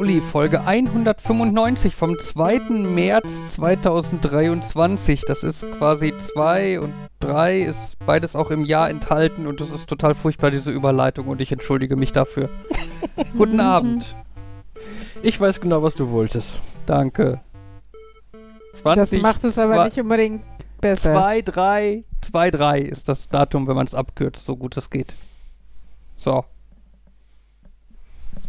Uli, Folge 195 vom 2. März 2023. Das ist quasi 2 und 3 ist beides auch im Jahr enthalten und das ist total furchtbar, diese Überleitung und ich entschuldige mich dafür. Guten Abend. Ich weiß genau, was du wolltest. Danke. 20, das macht es aber nicht unbedingt besser. 2, 3, 2, 3 ist das Datum, wenn man es abkürzt, so gut es geht. So.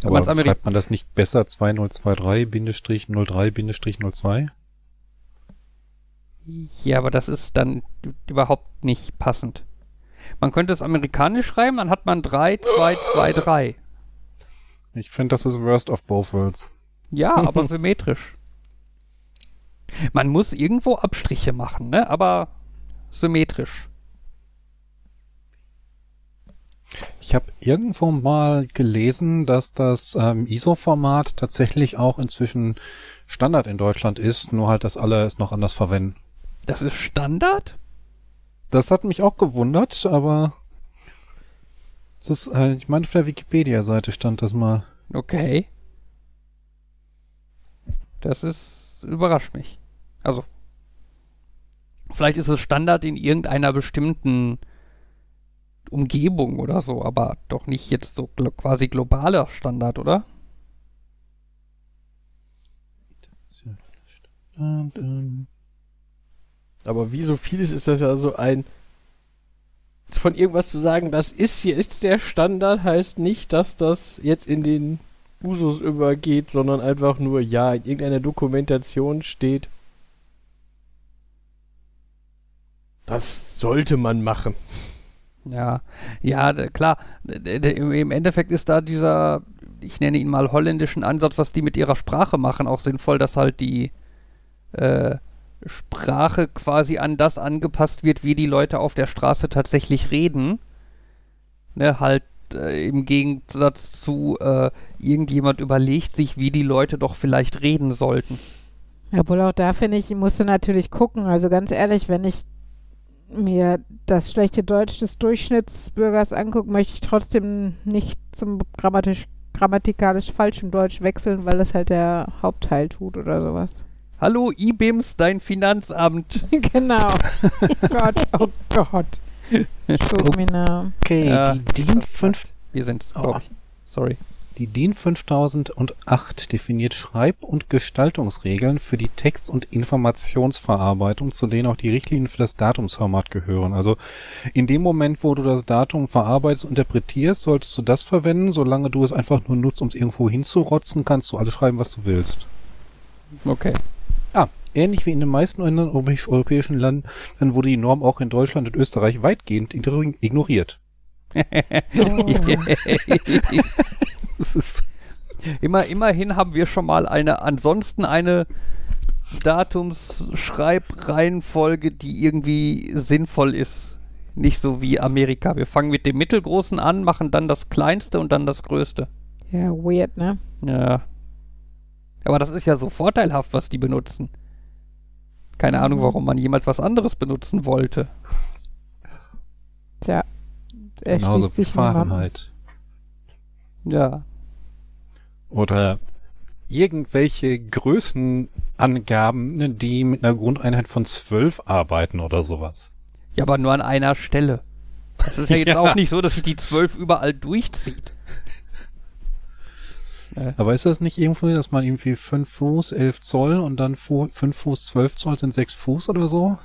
Aber schreibt man das nicht besser 2023-03-02? Ja, aber das ist dann überhaupt nicht passend. Man könnte es amerikanisch schreiben, dann hat man 3, 2, 2, 3. Ich finde, das ist worst of both worlds. Ja, aber symmetrisch. Man muss irgendwo Abstriche machen, ne? Aber symmetrisch. Ich habe irgendwo mal gelesen, dass das ähm, ISO-Format tatsächlich auch inzwischen Standard in Deutschland ist, nur halt, dass alle es noch anders verwenden. Das ist Standard? Das hat mich auch gewundert, aber das ist, äh, ich meine, auf der Wikipedia-Seite stand das mal. Okay. Das ist, überrascht mich. Also, vielleicht ist es Standard in irgendeiner bestimmten Umgebung oder so, aber doch nicht jetzt so glo quasi globaler Standard, oder? Aber wie so vieles ist das ja so ein von irgendwas zu sagen, das ist jetzt der Standard, heißt nicht, dass das jetzt in den Usus übergeht, sondern einfach nur, ja, in irgendeiner Dokumentation steht. Das sollte man machen. Ja, ja, klar. Im Endeffekt ist da dieser, ich nenne ihn mal holländischen Ansatz, was die mit ihrer Sprache machen, auch sinnvoll, dass halt die äh, Sprache quasi an das angepasst wird, wie die Leute auf der Straße tatsächlich reden. Ne, halt äh, im Gegensatz zu äh, irgendjemand überlegt sich, wie die Leute doch vielleicht reden sollten. Obwohl auch da finde ich, musst du natürlich gucken. Also ganz ehrlich, wenn ich mir das schlechte Deutsch des Durchschnittsbürgers angucke, möchte ich trotzdem nicht zum grammatisch, grammatikalisch falschen Deutsch wechseln, weil es halt der Hauptteil tut oder sowas. Hallo IBIMS, dein Finanzamt. genau. oh Gott, oh Gott. Okay, ja, die DIN 5. Wir sind, oh. Sorry. Die DIN 5008 definiert Schreib- und Gestaltungsregeln für die Text- und Informationsverarbeitung, zu denen auch die Richtlinien für das Datumsformat gehören. Also in dem Moment, wo du das Datum verarbeitest, interpretierst, solltest du das verwenden. Solange du es einfach nur nutzt, um es irgendwo hinzurotzen, kannst du alles schreiben, was du willst. Okay. Ah, ähnlich wie in den meisten anderen europäischen Ländern wurde die Norm auch in Deutschland und Österreich weitgehend ignoriert. oh. Das ist immer, immerhin haben wir schon mal eine, ansonsten eine Datumsschreibreihenfolge, die irgendwie sinnvoll ist. Nicht so wie Amerika. Wir fangen mit dem Mittelgroßen an, machen dann das Kleinste und dann das Größte. Ja, weird, ne? Ja. Aber das ist ja so vorteilhaft, was die benutzen. Keine mhm. Ahnung, warum man jemals was anderes benutzen wollte. Tja, er Genauso wie Fahrenheit. Ja oder irgendwelche Größenangaben, die mit einer Grundeinheit von zwölf arbeiten oder sowas. Ja, aber nur an einer Stelle. Das ist ja jetzt ja. auch nicht so, dass sich die zwölf überall durchzieht. Äh. Aber ist das nicht irgendwo, dass man irgendwie fünf Fuß, elf Zoll und dann fünf Fuß, zwölf Zoll sind sechs Fuß oder so?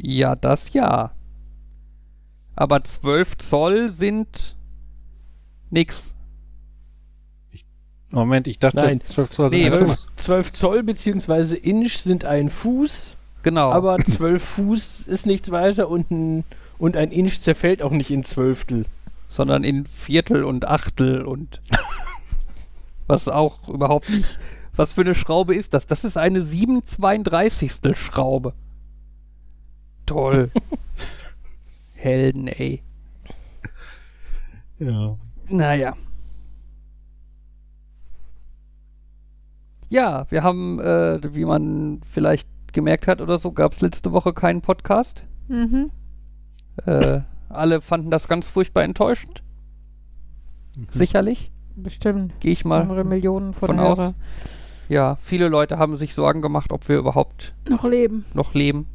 Ja, das ja. Aber zwölf Zoll sind nix. Moment, ich dachte, Nein, 12 Zoll nee, 12, 12 Zoll bzw. Inch sind ein Fuß. Genau. Aber 12 Fuß ist nichts weiter und ein, und ein Inch zerfällt auch nicht in Zwölftel. Sondern in Viertel und Achtel und was auch überhaupt nicht. Was für eine Schraube ist das? Das ist eine 732. Schraube. Toll. Helden, ey. Ja. Naja. Ja, wir haben, äh, wie man vielleicht gemerkt hat oder so, gab es letzte Woche keinen Podcast. Mhm. Äh, alle fanden das ganz furchtbar enttäuschend. Mhm. Sicherlich. Bestimmt. Gehe ich mal Andere Millionen von, von Hörer aus. Ja, viele Leute haben sich Sorgen gemacht, ob wir überhaupt noch leben. noch leben.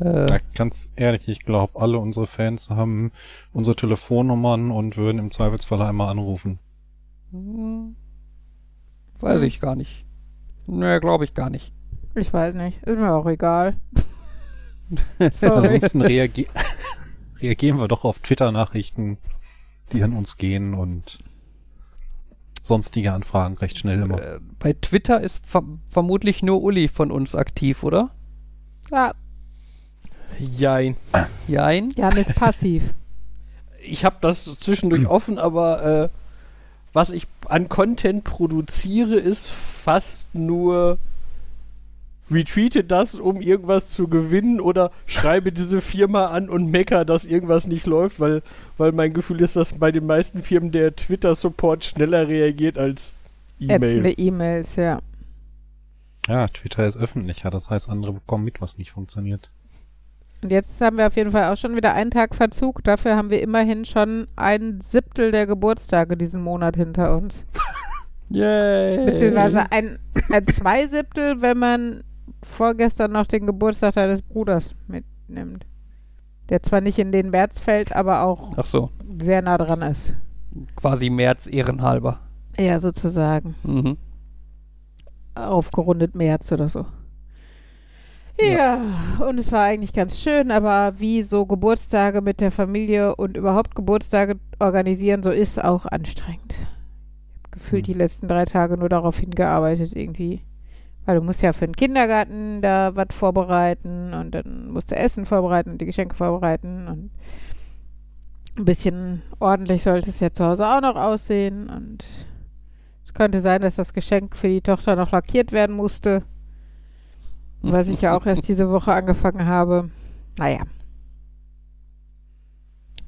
Äh, Ja, ganz ehrlich, ich glaube, alle unsere Fans haben unsere Telefonnummern und würden im Zweifelsfall einmal anrufen. hm, weiß Hm. ich gar nicht. Nee, glaube ich gar nicht. Ich weiß nicht. Ist mir auch egal. Ansonsten reagi reagieren wir doch auf Twitter-Nachrichten, die an uns gehen und sonstige Anfragen recht schnell immer. Äh, bei Twitter ist ver vermutlich nur Uli von uns aktiv, oder? Ja, Jein. Jein? Jan ist passiv. Ich habe das zwischendurch offen, aber äh, was ich an Content produziere, ist fast nur retweete das, um irgendwas zu gewinnen oder schreibe diese Firma an und mecker, dass irgendwas nicht läuft, weil, weil mein Gefühl ist, dass bei den meisten Firmen der Twitter-Support schneller reagiert als E-Mail. Ätzende E-Mails, ja. Ja, Twitter ist öffentlicher, das heißt, andere bekommen mit, was nicht funktioniert. Und jetzt haben wir auf jeden Fall auch schon wieder einen Tag Verzug. Dafür haben wir immerhin schon ein Siebtel der Geburtstage diesen Monat hinter uns. Yay! Beziehungsweise ein, ein Zweisiebtel, wenn man vorgestern noch den Geburtstag deines Bruders mitnimmt. Der zwar nicht in den März fällt, aber auch Ach so, sehr nah dran ist. quasi März ehrenhalber. Ja, sozusagen. Mhm. Aufgerundet März oder so. Ja, und es war eigentlich ganz schön, aber wie so Geburtstage mit der Familie und überhaupt Geburtstage organisieren, so ist auch anstrengend. Ich habe gefühlt Hm. die letzten drei Tage nur darauf hingearbeitet irgendwie. Weil du musst ja für den Kindergarten da was vorbereiten und dann musst du Essen vorbereiten und die Geschenke vorbereiten und ein bisschen ordentlich sollte es ja zu Hause auch noch aussehen und es könnte sein, dass das Geschenk für die Tochter noch lackiert werden musste. Was ich ja auch erst diese Woche angefangen habe. Naja.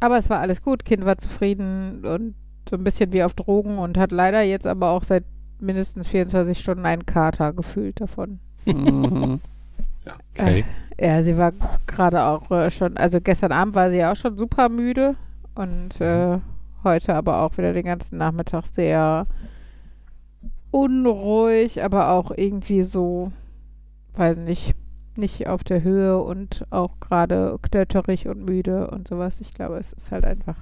Aber es war alles gut. Kind war zufrieden und so ein bisschen wie auf Drogen und hat leider jetzt aber auch seit mindestens 24 Stunden einen Kater gefühlt davon. Mhm. Okay. Ja, sie war gerade auch äh, schon, also gestern Abend war sie ja auch schon super müde und äh, heute aber auch wieder den ganzen Nachmittag sehr unruhig, aber auch irgendwie so, weiß nicht, nicht auf der Höhe und auch gerade knötterig und müde und sowas. Ich glaube, es ist halt einfach,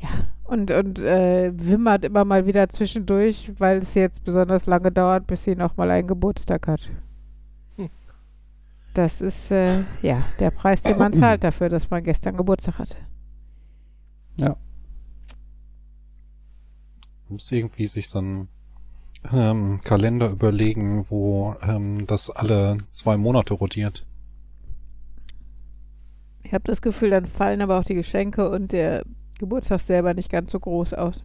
ja, und, und äh, wimmert immer mal wieder zwischendurch, weil es jetzt besonders lange dauert, bis sie nochmal einen Geburtstag hat. Hm. Das ist, äh, ja, der Preis, den man zahlt dafür, dass man gestern Geburtstag hatte. muss irgendwie sich so einen ähm, Kalender überlegen, wo ähm, das alle zwei Monate rotiert. Ich habe das Gefühl, dann fallen aber auch die Geschenke und der Geburtstag selber nicht ganz so groß aus.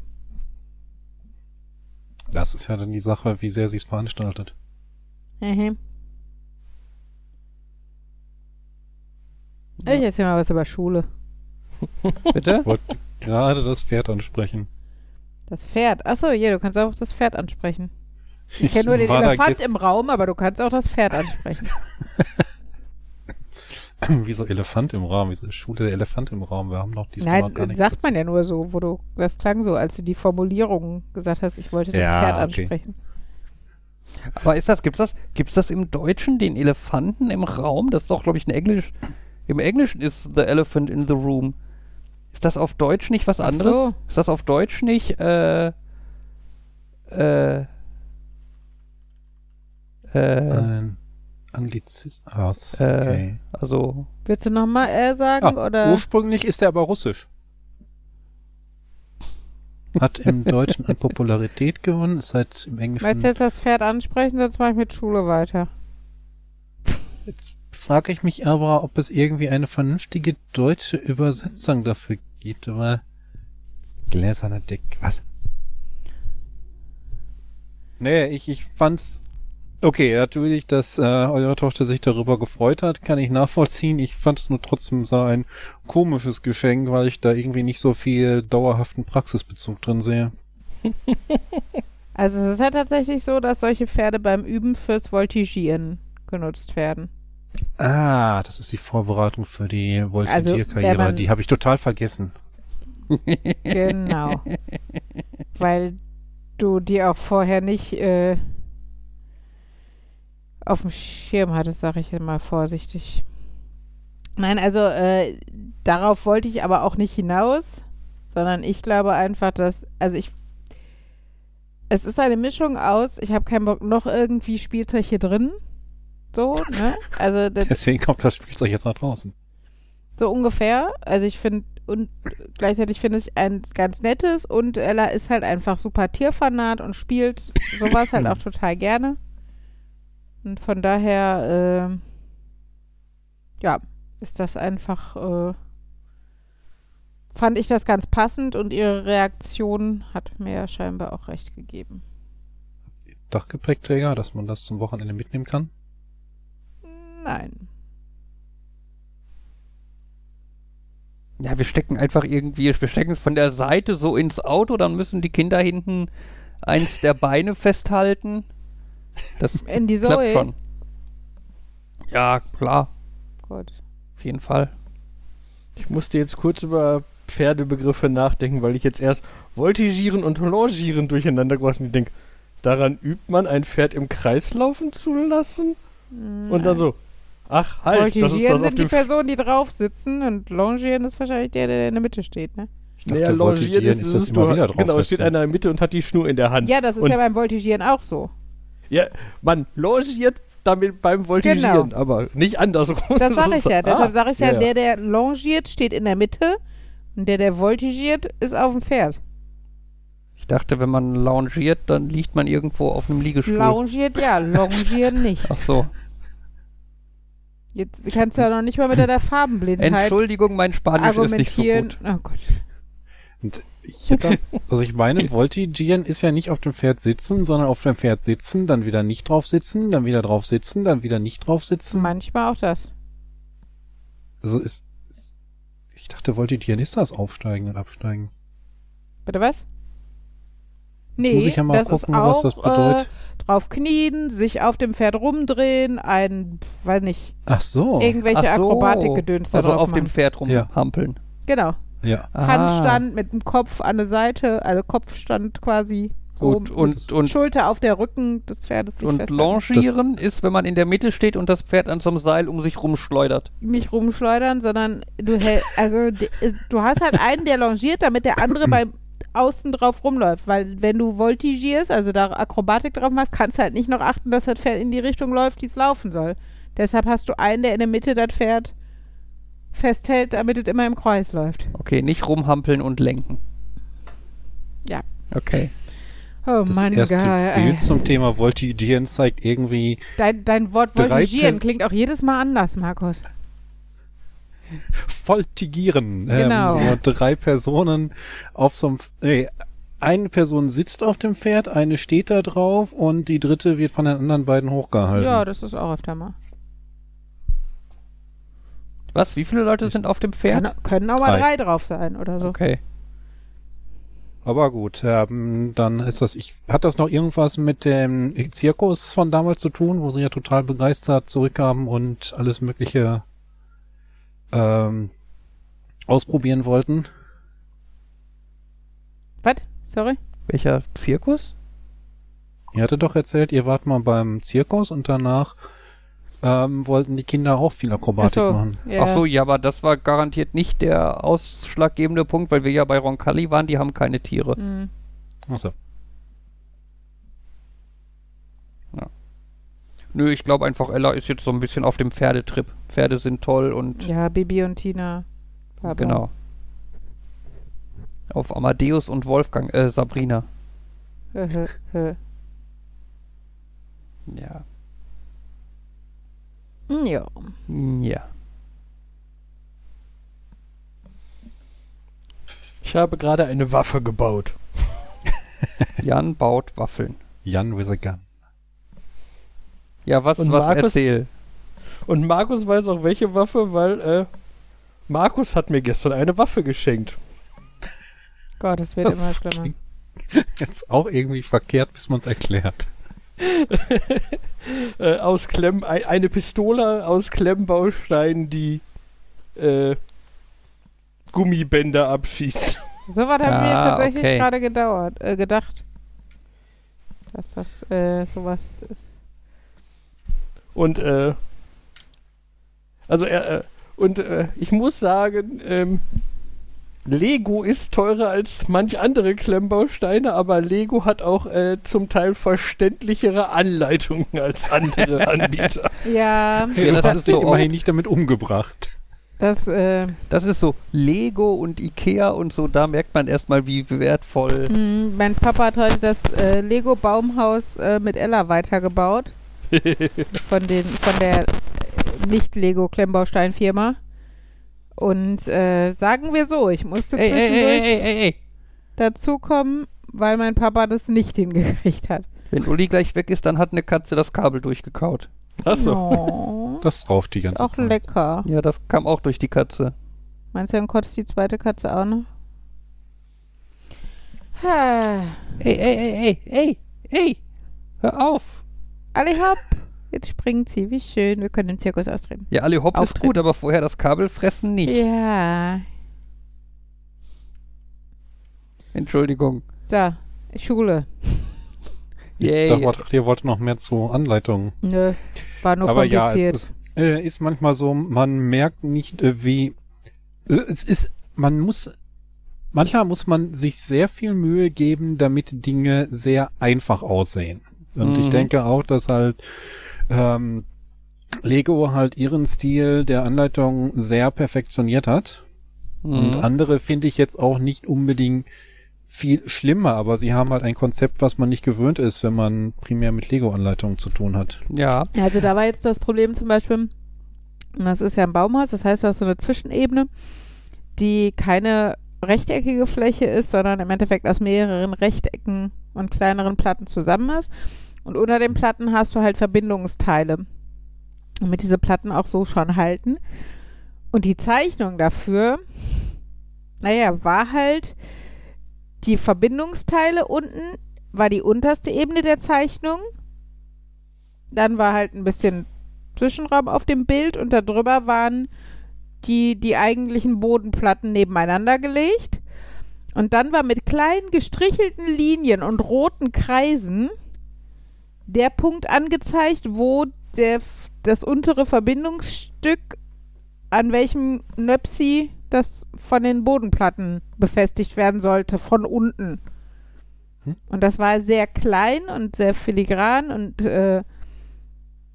Das ist ja dann die Sache, wie sehr sie es veranstaltet. Mhm. Ich erzähl mal was über Schule. Bitte? Ich wollte gerade das Pferd ansprechen. Das Pferd. Achso, ja, du kannst auch das Pferd ansprechen. Ich kenne nur den Elefant im Raum, aber du kannst auch das Pferd ansprechen. Wieso Elefant im Raum? Wieso Schule der Elefant im Raum? Wir haben doch diesmal noch gar Nein, nichts sagt man ja nur so, wo du, das klang so, als du die Formulierung gesagt hast, ich wollte das Ja, Pferd okay. ansprechen. Aber ist das, gibt's das, gibt's das im Deutschen, den Elefanten im Raum? Das ist doch, glaube ich, ein Englisch. Im Englischen ist the elephant in the room. Ist das auf Deutsch nicht was anderes? so. Ist das auf Deutsch nicht, äh, äh, äh, Ein Anglizismus. Äh, Okay. also, Willst du nochmal äh, sagen, Ah, oder? Ursprünglich ist er aber russisch. Hat im Deutschen an Popularität gewonnen, ist seit im Englischen. Möchtest du jetzt das Pferd ansprechen, sonst mache ich mit Schule weiter. Jetzt frage ich mich aber, ob es irgendwie eine vernünftige deutsche Übersetzung dafür gibt, aber gläserner Deck, was? Nee, ich, ich fand's okay, natürlich, dass äh, eure Tochter sich darüber gefreut hat, kann ich nachvollziehen. Ich fand es nur trotzdem so ein komisches Geschenk, weil ich da irgendwie nicht so viel dauerhaften Praxisbezug drin sehe. Also es ist ja tatsächlich so, dass solche Pferde beim Üben fürs Voltigieren genutzt werden. Ah, das ist die Vorbereitung für die Also, Voltigierkarriere. man- die habe ich total vergessen. Genau. weil du die auch vorher nicht äh, auf dem Schirm hattest, sage ich mal vorsichtig. Nein, also äh, darauf wollte ich aber auch nicht hinaus, sondern ich glaube einfach, dass, also ich, es ist eine Mischung aus, ich habe keinen Bock, noch irgendwie Spielzeug hier drin. So, ne? Also das, Deswegen kommt das Spielzeug jetzt nach draußen. so ungefähr. Also ich finde, und gleichzeitig finde ich ein ganz nettes und Ella ist halt einfach super Tierfanat und spielt sowas halt auch total gerne. Und von daher, äh, ja, ist das einfach, äh, fand ich das ganz passend und ihre Reaktion hat mir ja scheinbar auch recht gegeben. Dachgepäckträger, dass man das zum Wochenende mitnehmen kann. Nein. Ja, wir stecken einfach irgendwie, wir stecken es von der Seite so ins Auto, dann müssen die Kinder hinten eins der Beine festhalten. Das In die klappt Zoe. schon. Ja, klar, Gut. auf jeden Fall. Ich musste jetzt kurz über Pferdebegriffe nachdenken, weil ich jetzt erst Voltigieren und Longieren durcheinander gebracht habe. Und ich denke, daran übt man ein Pferd im Kreis laufen zu lassen? Und dann so, ach halt, das ist Voltigieren das auf sind die dem Personen, die drauf sitzen und Longieren ist wahrscheinlich der, der in der Mitte steht, ne? Ich dachte, Naja, Voltigieren Longieren ist das es, immer du- wieder Genau, es steht einer in der Mitte und hat die Schnur in der Hand. Ja, das ist Und- ja beim Voltigieren auch so. Ja, man longiert damit beim Voltigieren, Genau. aber nicht andersrum. Das sage ich ja. Ah, Deshalb sage ich ja, ja. der, der longiert, steht in der Mitte und der, der voltigiert, ist auf dem Pferd. Ich dachte, wenn man loungiert, dann liegt man irgendwo auf einem Liegestuhl. Longiert ja, longieren nicht. Ach so. Jetzt kannst du ja noch nicht mal mit deiner Farbenblindheit Entschuldigung, mein Spanisch ist nicht so argumentieren. gut. Oh Gott. Und ich hätte, also ich meine, Voltigieren ist ja nicht auf dem Pferd sitzen, sondern auf dem Pferd sitzen, dann wieder nicht drauf sitzen, dann wieder drauf sitzen, dann wieder nicht drauf sitzen. Manchmal auch das. Also ist, ist ich dachte, Voltigieren ist das Aufsteigen und Absteigen. Bitte was? Jetzt muss ich ja mal das gucken, ist was das auch, bedeutet. Äh, drauf knien, sich auf dem Pferd rumdrehen, ein, weiß nicht, Ach so. irgendwelche Ach so. Akrobatikgedöns da Also drauf auf dem machen. Pferd Ja. rumhampeln. Genau. Ja. Ah. Handstand mit dem Kopf an der Seite, also Kopfstand quasi. So Gut, und, und, Schulter auf der Rücken des Pferdes sich und longieren ist, wenn man in der Mitte steht und das Pferd an so einem Seil um sich rumschleudert. Nicht rumschleudern, sondern du hält, also du hast halt einen, der longiert, damit der andere beim außen drauf rumläuft, weil wenn du voltigierst, also da Akrobatik drauf machst, kannst du halt nicht noch achten, dass das Pferd in die Richtung läuft, die es laufen soll. Deshalb hast du einen, der in der Mitte das Pferd festhält, damit es immer im Kreis läuft. Okay, nicht rumhampeln und lenken. Ja. Okay. Oh Das Mann, erste geil. ey. Bild zum Thema Voltigieren zeigt irgendwie Dein, dein Wort voltigieren klingt auch jedes Mal anders, Markus. Voltigieren. Genau. Ähm, drei Personen auf so einem, nee, eine Person sitzt auf dem Pferd, eine steht da drauf und die dritte wird von den anderen beiden hochgehalten. Ja, das ist auch öfter mal. Was? Wie viele Leute sind auf dem Pferd? Kann, können mal Drei. drei drauf sein oder so. Okay. Aber gut, ähm, dann ist das, ich, hat das noch irgendwas mit dem Zirkus von damals zu tun, wo sie ja total begeistert zurückkamen und alles Mögliche ähm, ausprobieren wollten? Was? Sorry? Welcher Zirkus? Ihr hattet doch erzählt, ihr wart mal beim Zirkus und danach ähm, wollten die Kinder auch viel Akrobatik Ach so, machen. ja. Ach so, ja, aber das war garantiert nicht der ausschlaggebende Punkt, weil wir ja bei Roncalli waren, die haben keine Tiere. Hm. Achso. Nö, ich glaube einfach, Ella ist jetzt so ein bisschen auf dem Pferdetrip. Pferde sind toll und Ja, Bibi und Tina. Bla. genau. Auf Amadeus und Wolfgang, äh, Sabrina. Hä, hä, hä. Ja. Ja. Ja. Ich habe gerade eine Waffe gebaut. Jan baut Waffeln. Jan with a gun. Ja, was, Und was Markus- erzähl? Und Markus weiß auch welche Waffe, weil äh, Markus hat mir gestern eine Waffe geschenkt. Gott, es wird immer Das schlimmer. klingt Jetzt auch irgendwie verkehrt, bis man es erklärt. Äh, aus Klemm, ein, eine Pistole aus Klemmbausteinen, die äh, Gummibänder abschießt. So was haben wir Ah, tatsächlich okay. gerade gedauert, äh, gedacht. Dass das äh, sowas ist. Und äh, also er äh, und äh, ich muss sagen, ähm, Lego ist teurer als manch andere Klemmbausteine, aber Lego hat auch äh, zum Teil verständlichere Anleitungen als andere Anbieter. Ja, Ja, das du hast dich so immerhin nicht damit umgebracht. das, äh, Das ist so Lego und Ikea und so, da merkt man erstmal, wie wertvoll. mh, mein Papa hat heute das äh, Lego-Baumhaus äh, mit Ella weitergebaut. von, den, von der Nicht-Lego-Klemmbausteinfirma. Und äh, sagen wir so, ich musste Ey, zwischendurch ey, ey, ey, ey. dazukommen, weil mein Papa das nicht hingekriegt hat. Wenn Uli gleich weg ist, dann hat eine Katze das Kabel durchgekaut. Achso. Oh, Das raucht die ganze auch Zeit. lecker. Ja, das kam auch durch die Katze. Meinst du, dann kotzt die zweite Katze auch noch? Ha. Ey, ey, ey, ey, ey, ey. Hör auf. Alle hopp. Jetzt springt sie. Wie schön. Wir können den Zirkus austreten. Ja, alle hopp ist Auftritt. gut, aber vorher das Kabel fressen nicht. Ja. Entschuldigung. So. Schule. Ich Yay. dachte, ihr wollt noch mehr zu Anleitungen. Nö. War nur Aber ja, kompliziert. es ist, äh, ist manchmal so, man merkt nicht, äh, wie äh, es ist, man muss, manchmal muss man sich sehr viel Mühe geben, damit Dinge sehr einfach aussehen. Und ich Mhm. denke auch, dass halt ähm, Lego halt ihren Stil der Anleitung sehr perfektioniert hat. Und Mhm. andere finde ich jetzt auch nicht unbedingt viel schlimmer, aber sie haben halt ein Konzept, was man nicht gewöhnt ist, wenn man primär mit Lego-Anleitungen zu tun hat. Ja. Also da war jetzt das Problem zum Beispiel, und das ist ja ein Baumhaus, das heißt, du hast so eine Zwischenebene, die keine rechteckige Fläche ist, sondern im Endeffekt aus mehreren Rechtecken und kleineren Platten zusammen ist. Und unter den Platten hast du halt Verbindungsteile, damit diese Platten auch so schon halten. Und die Zeichnung dafür, naja, war halt die Verbindungsteile unten, war die unterste Ebene der Zeichnung. Dann war halt ein bisschen Zwischenraum auf dem Bild und darüber waren die, die eigentlichen Bodenplatten nebeneinander gelegt. Und dann war mit kleinen gestrichelten Linien und roten Kreisen der Punkt angezeigt, wo der, das untere Verbindungsstück an welchem Nöpsi das von den Bodenplatten befestigt werden sollte, von unten. Hm. Und das war sehr klein und sehr filigran und äh,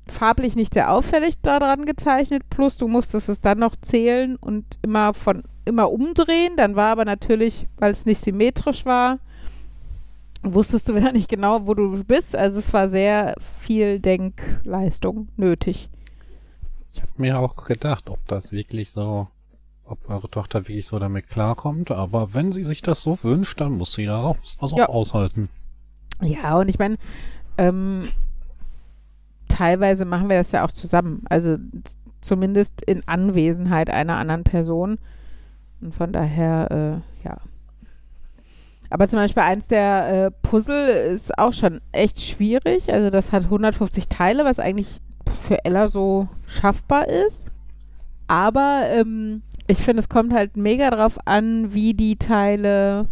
farblich nicht sehr auffällig daran gezeichnet, plus du musstest es dann noch zählen und immer von immer umdrehen, dann war aber natürlich, weil es nicht symmetrisch war, wusstest du wieder nicht genau, wo du bist, also es war sehr viel Denkleistung nötig. Ich habe mir auch gedacht, ob das wirklich so, ob eure Tochter wirklich so damit klarkommt, aber wenn sie sich das so wünscht, dann muss sie da auch, was Ja. auch aushalten. Ja, und ich meine, ähm, teilweise machen wir das ja auch zusammen. Also zumindest in Anwesenheit einer anderen Person. Und von daher, äh, ja. Aber zum Beispiel eins der äh, Puzzle ist auch schon echt schwierig. Also das hat 150 Teile, was eigentlich für Ella so schaffbar ist. Aber ähm, ich finde, es kommt halt mega drauf an, wie die Teile,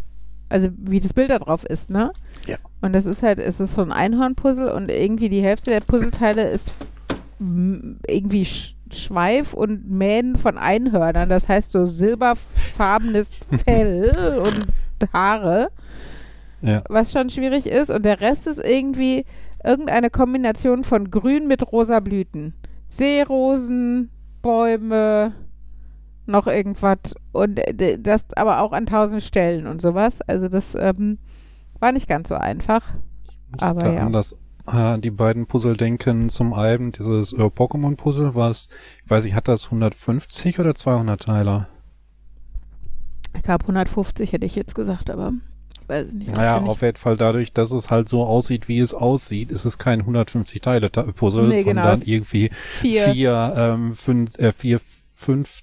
also wie das Bild da drauf ist, ne? Ja. Und das ist halt, es ist so ein Einhornpuzzle und irgendwie die Hälfte der Puzzleteile ist irgendwie Sch Schweif und Mähen von Einhörnern. Das heißt so silberfarbenes Fell und Haare, Ja. was schon schwierig ist. Und der Rest ist irgendwie irgendeine Kombination von Grün mit rosa Blüten. Seerosen, Bäume, noch irgendwas. Und äh, das aber auch an tausend Stellen und sowas. Also das ähm, war nicht ganz so einfach. Muss Aber da ja. an das, äh, die beiden Puzzle denken zum einen, dieses äh, Pokémon-Puzzle, was, ich weiß ich, hat das 150 oder 200 Teile? Ich glaube 150 hätte ich jetzt gesagt, aber weiß nicht. Naja, auf jeden Fall dadurch, dass es halt so aussieht, wie es aussieht, ist es kein 150 Teile Ta- Puzzle, Nee, genau, sondern irgendwie vier. vier, ähm, fünf, äh, vier, fünf,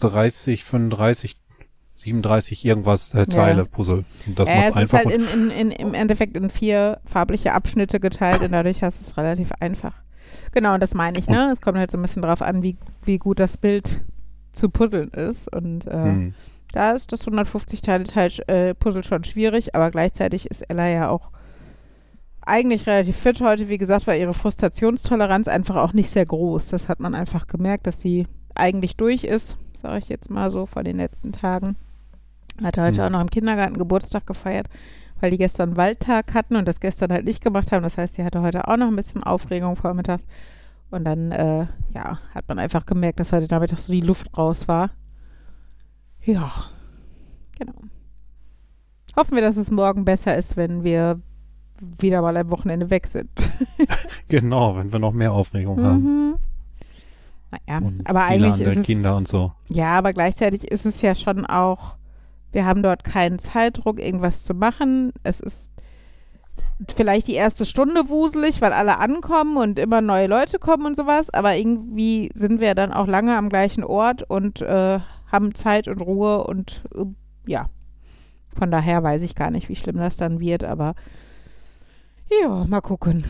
30, 35, 37 irgendwas äh, Teile Puzzle. Und das äh, macht's es ist einfach. halt und- in, in, in, im Endeffekt in vier farbliche Abschnitte geteilt und dadurch hast du es relativ einfach. Genau, und das meine ich, ne? Es kommt halt so ein bisschen drauf an, wie, wie gut das Bild zu puzzeln ist. Und äh, Hm. da ist das 150-Teile-Puzzle schon schwierig, aber gleichzeitig ist Ella ja auch eigentlich relativ fit heute. Wie gesagt, war ihre Frustrationstoleranz einfach auch nicht sehr groß. Das hat man einfach gemerkt, dass sie eigentlich durch ist, sage ich jetzt mal so, vor den letzten Tagen. Hatte heute Hm. auch noch im Kindergarten Geburtstag gefeiert, weil die gestern Waldtag hatten und das gestern halt nicht gemacht haben. Das heißt, sie hatte heute auch noch ein bisschen Aufregung vormittags. Und dann, äh, ja, hat man einfach gemerkt, dass heute Nachmittag so die Luft raus war. Ja, genau. Hoffen wir, dass es morgen besser ist, wenn wir wieder mal am Wochenende weg sind. Genau, wenn wir noch mehr Aufregung haben. Mhm. Naja, Und aber eigentlich ist es, Kinder und so. ja, aber gleichzeitig ist es ja schon auch, wir haben dort keinen Zeitdruck, irgendwas zu machen. Es ist vielleicht die erste Stunde wuselig, weil alle ankommen und immer neue Leute kommen und sowas, aber irgendwie sind wir dann auch lange am gleichen Ort und äh, haben Zeit und Ruhe und äh, ja, von daher weiß ich gar nicht, wie schlimm das dann wird, aber ja, mal gucken.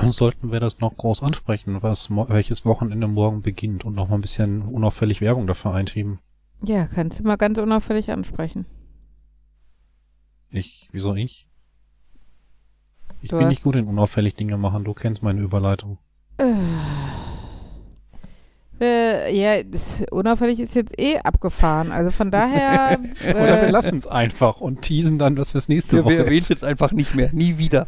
Sollten wir das noch groß ansprechen, was welches Wochenende morgen beginnt und noch mal ein bisschen unauffällig Werbung dafür einschieben. Ja, kannst du mal ganz unauffällig ansprechen. Ich, wieso ich? Ich Du bin hast- nicht gut in unauffällig Dinge machen, du kennst meine Überleitung. Äh, ja, das, unauffällig ist jetzt eh abgefahren. Also von daher. Oder wir äh, lassen es einfach und teasen dann, dass wir es nächste Wir, Woche wir erwähnen es jetzt einfach nicht mehr. Nie wieder.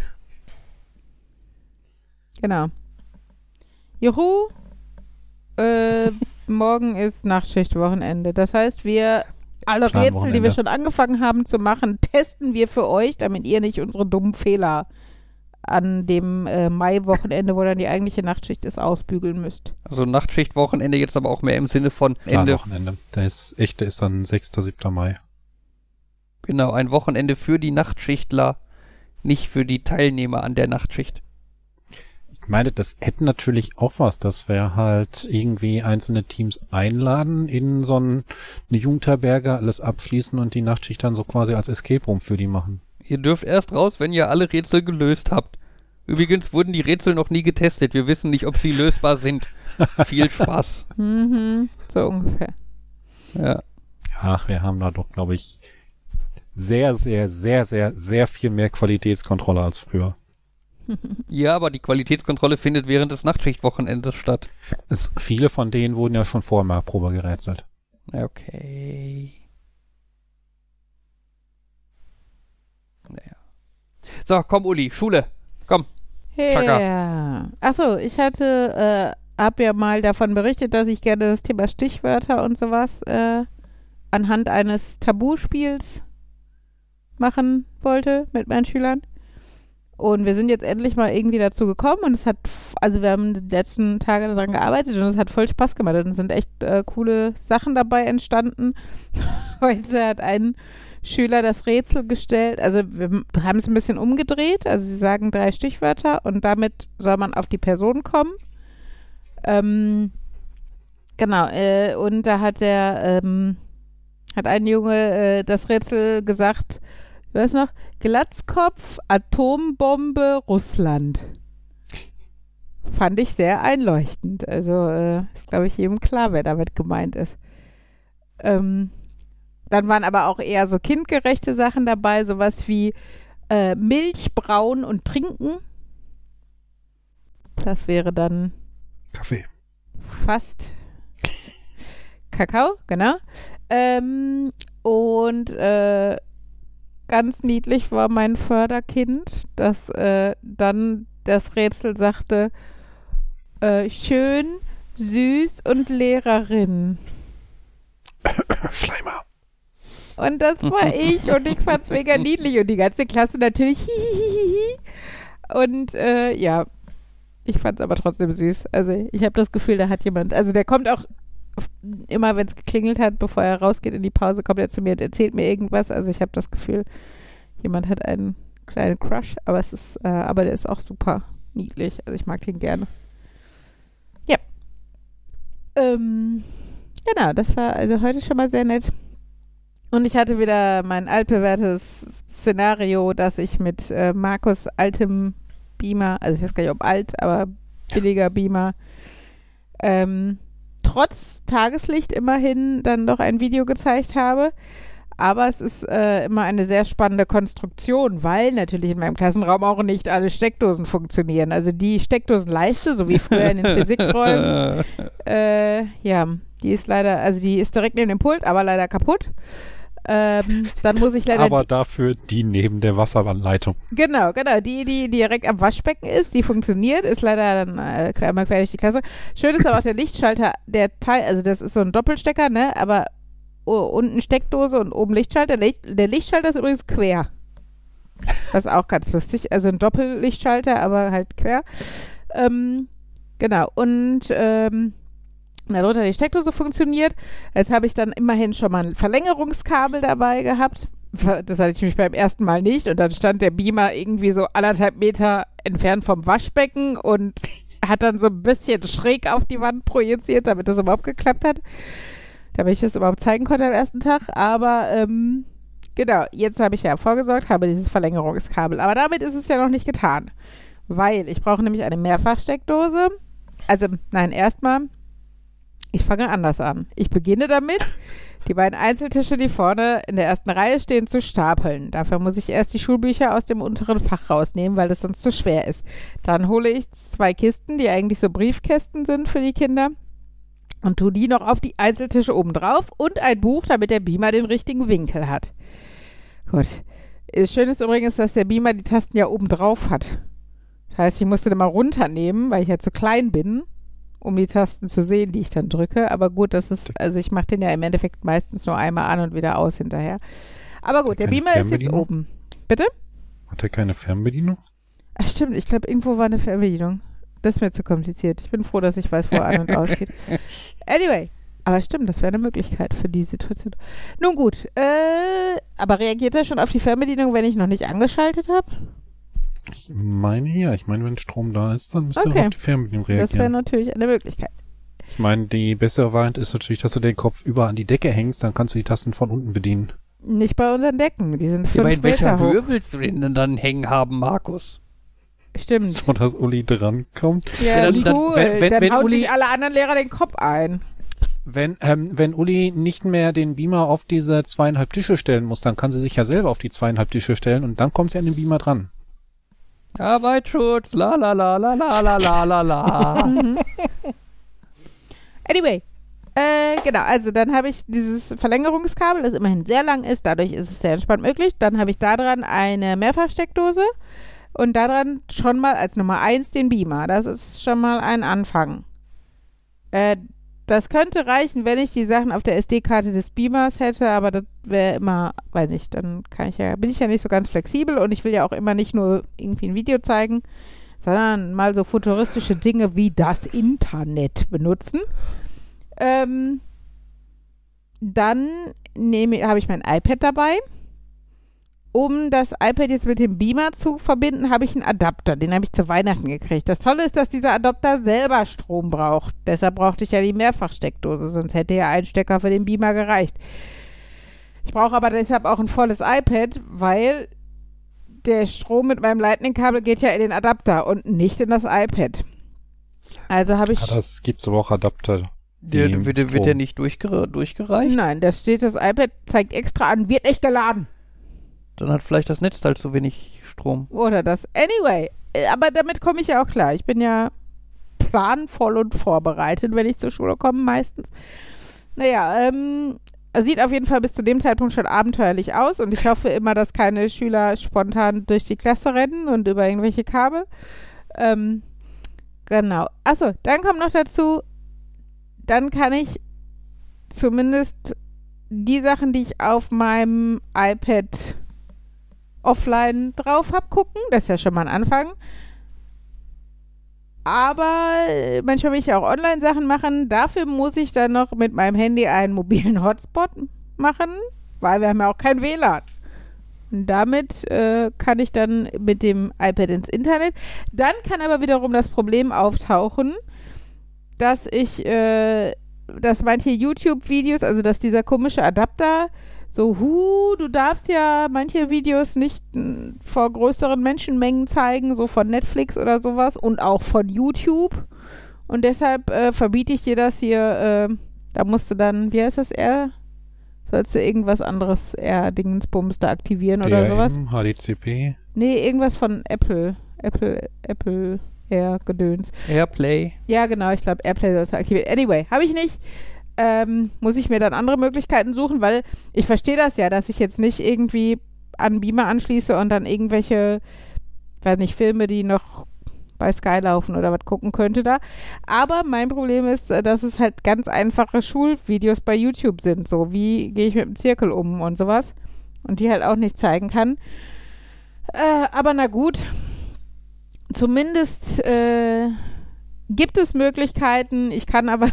genau. Juhu. Äh, morgen ist Nachtschichtwochenende. Das heißt, wir alle Rätsel, die wir schon angefangen haben zu machen, testen wir für euch, damit ihr nicht unsere dummen Fehler an dem äh, Mai-Wochenende, wo dann die eigentliche Nachtschicht ist, ausbügeln müsst. Also Nachtschichtwochenende jetzt aber auch mehr im Sinne von Ende. Wochenende. Das echte ist dann 6. 7. Mai. Genau, ein Wochenende für die Nachtschichtler, nicht für die Teilnehmer an der Nachtschicht. Ich meine, das hätte natürlich auch was, dass wir halt irgendwie einzelne Teams einladen in so ein, eine Jugendherberge, alles abschließen und die Nachtschicht dann so quasi als Escape Room für die machen. Ihr dürft erst raus, wenn ihr alle Rätsel gelöst habt. Übrigens wurden die Rätsel noch nie getestet. Wir wissen nicht, ob sie lösbar sind. Viel Spaß. Mhm, so ungefähr. Ja. Ach, wir haben da doch, glaube ich, sehr, sehr, sehr, sehr, sehr viel mehr Qualitätskontrolle als früher. ja, aber die Qualitätskontrolle findet während des Nachtschichtwochenendes statt. Es, viele von denen wurden ja schon vorher mal Probe gerätselt. Okay. So, komm, Uli, Schule. Komm. Ja. Achso, ich hatte, äh, hab ja mal davon berichtet, dass ich gerne das Thema Stichwörter und sowas äh, anhand eines Tabuspiels machen wollte mit meinen Schülern. Und wir sind jetzt endlich mal irgendwie dazu gekommen und es hat, also wir haben die letzten Tage daran gearbeitet und es hat voll Spaß gemacht und es sind echt äh, coole Sachen dabei entstanden. Heute hat ein Schüler das Rätsel gestellt, also wir haben es ein bisschen umgedreht, also sie sagen drei Stichwörter und damit soll man auf die Person kommen. Ähm, genau, äh, und da hat der, ähm, hat ein Junge äh, das Rätsel gesagt, ich noch, Glatzkopf, Atombombe, Russland. Fand ich sehr einleuchtend. Also äh, ist, glaube ich, jedem klar, wer damit gemeint ist. Ähm, dann waren aber auch eher so kindgerechte Sachen dabei, sowas wie äh, Milch, Brauen und Trinken. Das wäre dann Kaffee. fast Kakao, genau. Ähm, und äh, ganz niedlich war mein Förderkind, das äh, dann das Rätsel sagte, äh, schön, süß und Lehrerin. Schleimer. Und das war ich und ich fand's mega niedlich und die ganze Klasse natürlich hihihihi. Und äh, ja, ich fand's aber trotzdem süß. Also ich habe das Gefühl, da hat jemand, also der kommt auch immer, wenn es geklingelt hat, bevor er rausgeht in die Pause, kommt er zu mir und erzählt mir irgendwas. Also ich habe das Gefühl, jemand hat einen kleinen Crush, aber es ist, äh, aber der ist auch super niedlich. Also ich mag den gerne. Ja. Ähm, genau, das war also heute schon mal sehr nett. Und ich hatte wieder mein altbewährtes Szenario, dass ich mit äh, Markus altem Beamer, also ich weiß gar nicht ob alt, aber billiger Beamer, ähm, trotz Tageslicht immerhin dann doch ein Video gezeigt habe. Aber es ist äh, immer eine sehr spannende Konstruktion, weil natürlich in meinem Klassenraum auch nicht alle Steckdosen funktionieren. Also die Steckdosenleiste, so wie früher in den Physikräumen, äh, ja, die ist leider, also die ist direkt neben dem Pult, aber leider kaputt. Ähm, dann muss ich leider. Aber dafür die neben der Wasseranleitung. Genau, genau. Die, die direkt am Waschbecken ist, die funktioniert, ist leider dann äh, einmal quer durch die Klasse. Schön ist aber auch der Lichtschalter, der Teil, also das ist so ein Doppelstecker, ne? Aber oh, unten Steckdose und oben Lichtschalter. Licht, der Lichtschalter ist übrigens quer. Das ist auch ganz lustig. Also ein Doppellichtschalter, aber halt quer. Ähm, genau. Und ähm, darunter die Steckdose funktioniert. Jetzt habe ich dann immerhin schon mal ein Verlängerungskabel dabei gehabt. Das hatte ich nämlich beim ersten Mal nicht. Und dann stand der Beamer irgendwie so anderthalb Meter entfernt vom Waschbecken und hat dann so ein bisschen schräg auf die Wand projiziert, damit das überhaupt geklappt hat. Damit ich das überhaupt zeigen konnte am ersten Tag. Aber ähm, genau, jetzt habe ich ja vorgesorgt, habe dieses Verlängerungskabel. Aber damit ist es ja noch nicht getan. Weil ich brauche nämlich eine Mehrfachsteckdose. Also, nein, erstmal ich fange anders an. Ich beginne damit, die beiden Einzeltische, die vorne in der ersten Reihe stehen, zu stapeln. Dafür muss ich erst die Schulbücher aus dem unteren Fach rausnehmen, weil das sonst zu schwer ist. Dann hole ich zwei Kisten, die eigentlich so Briefkästen sind für die Kinder, und tue die noch auf die Einzeltische oben drauf und ein Buch, damit der Beamer den richtigen Winkel hat. Gut. Schön ist übrigens, dass der Beamer die Tasten ja oben drauf hat. Das heißt, ich musste den mal runternehmen, weil ich ja zu klein bin um die Tasten zu sehen, die ich dann drücke. Aber gut, das ist, also ich mache den ja im Endeffekt meistens nur einmal an und wieder aus hinterher. Aber gut, der Beamer ist jetzt oben. Bitte? Hat er keine Fernbedienung? Ach stimmt, ich glaube, irgendwo war eine Fernbedienung. Das ist mir zu kompliziert. Ich bin froh, dass ich weiß, wo er an und ausgeht. Anyway, aber stimmt, das wäre eine Möglichkeit für die Situation. Nun gut, äh, aber reagiert er schon auf die Fernbedienung, wenn ich noch nicht angeschaltet habe? Ich meine ja. Ich meine, wenn Strom da ist, dann müsste Okay. er auf die Fernbedienung reagieren. Das wäre natürlich eine Möglichkeit. ich meine, die bessere Variante ist natürlich, dass du den Kopf über an die Decke hängst, dann kannst du die Tasten von unten bedienen. Nicht bei unseren Decken. Die sind Ja, aber fünf in welcher hoch. Höhe willst du den denn dann hängen haben, Markus? Stimmt. So, dass Uli drankommt. Ja, Ja, dann- dann- cool. wenn- wenn- dann wenn haut Uli- sich alle anderen Lehrer den Kopf ein. Wenn, ähm, wenn Uli nicht mehr den Beamer auf diese zweieinhalb Tische stellen muss, dann kann sie sich ja selber auf die zweieinhalb Tische stellen und dann kommt sie an den Beamer dran. Arbeitsschutz, la la la la la la la la la. Anyway. Äh, genau, also dann habe ich dieses Verlängerungskabel, das immerhin sehr lang ist, dadurch ist es sehr entspannt möglich. Dann habe ich da dran eine Mehrfachsteckdose und da dran schon mal als Nummer 1 den Beamer. Das ist schon mal ein Anfang. Äh, das könnte reichen, wenn ich die Sachen auf der SD-Karte des Beamers hätte, aber das wäre immer, weiß ich, dann kann ich ja, bin ich ja nicht so ganz flexibel und ich will ja auch immer nicht nur irgendwie ein Video zeigen, sondern mal so futuristische Dinge wie das Internet benutzen. Ähm, dann habe ich mein iPad dabei. Um das iPad jetzt mit dem Beamer zu verbinden, habe ich einen Adapter. Den habe ich zu Weihnachten gekriegt. Das Tolle ist, dass dieser Adapter selber Strom braucht. Deshalb brauchte ich ja die Mehrfachsteckdose, sonst hätte ja ein Stecker für den Beamer gereicht. Ich brauche aber deshalb auch ein volles iPad, weil der Strom mit meinem Lightning-Kabel geht ja in den Adapter und nicht in das iPad. Also habe ich. Ja, das gibt's aber auch Adapter. Der, die wird, der- wird der nicht durchgere durchgereicht? Nein, da steht, das iPad zeigt extra an, wird nicht geladen. Dann hat vielleicht das Netzteil zu wenig Strom. Oder das. Anyway, äh, aber damit komme ich ja auch klar. Ich bin ja planvoll und vorbereitet, wenn ich zur Schule komme, meistens. Naja, ähm, sieht auf jeden Fall bis zu dem Zeitpunkt schon abenteuerlich aus und ich hoffe immer, dass keine Schüler spontan durch die Klasse rennen und über irgendwelche Kabel. Ähm, genau. Achso, dann kommt noch dazu, dann kann ich zumindest die Sachen, die ich auf meinem iPad offline drauf habe, gucken. Das ist ja schon mal ein Anfang. Aber äh, manchmal will ich ja auch Online-Sachen machen. Dafür muss ich dann noch mit meinem Handy einen mobilen Hotspot machen, weil wir haben ja auch kein WLAN. Und damit äh, kann ich dann mit dem iPad ins Internet. Dann kann aber wiederum das Problem auftauchen, dass ich, äh, dass manche YouTube-Videos, also dass dieser komische Adapter so, hu, du darfst ja manche Videos nicht m, vor größeren Menschenmengen zeigen, so von Netflix oder sowas und auch von YouTube. Und deshalb äh, verbiete ich dir das hier. Äh, da musst du dann, wie heißt das, R? Sollst du irgendwas anderes R-Dingensbums da aktivieren oder sowas? DRM, HDCP. Nee, irgendwas von Apple. Apple, Apple Air-Gedöns. Airplay. Ja, genau, ich glaube, Airplay sollst du aktivieren. Anyway, habe ich nicht. Ähm, muss ich mir dann andere Möglichkeiten suchen, weil ich verstehe das ja, dass ich jetzt nicht irgendwie an Beamer anschließe und dann irgendwelche, weiß nicht, Filme, die noch bei Sky laufen oder was gucken könnte da. Aber mein Problem ist, äh, dass es halt ganz einfache Schulvideos bei YouTube sind. So, wie gehe ich mit dem Zirkel um und sowas. Und die halt auch nicht zeigen kann. Äh, aber na gut. Zumindest äh, gibt es Möglichkeiten. Ich kann aber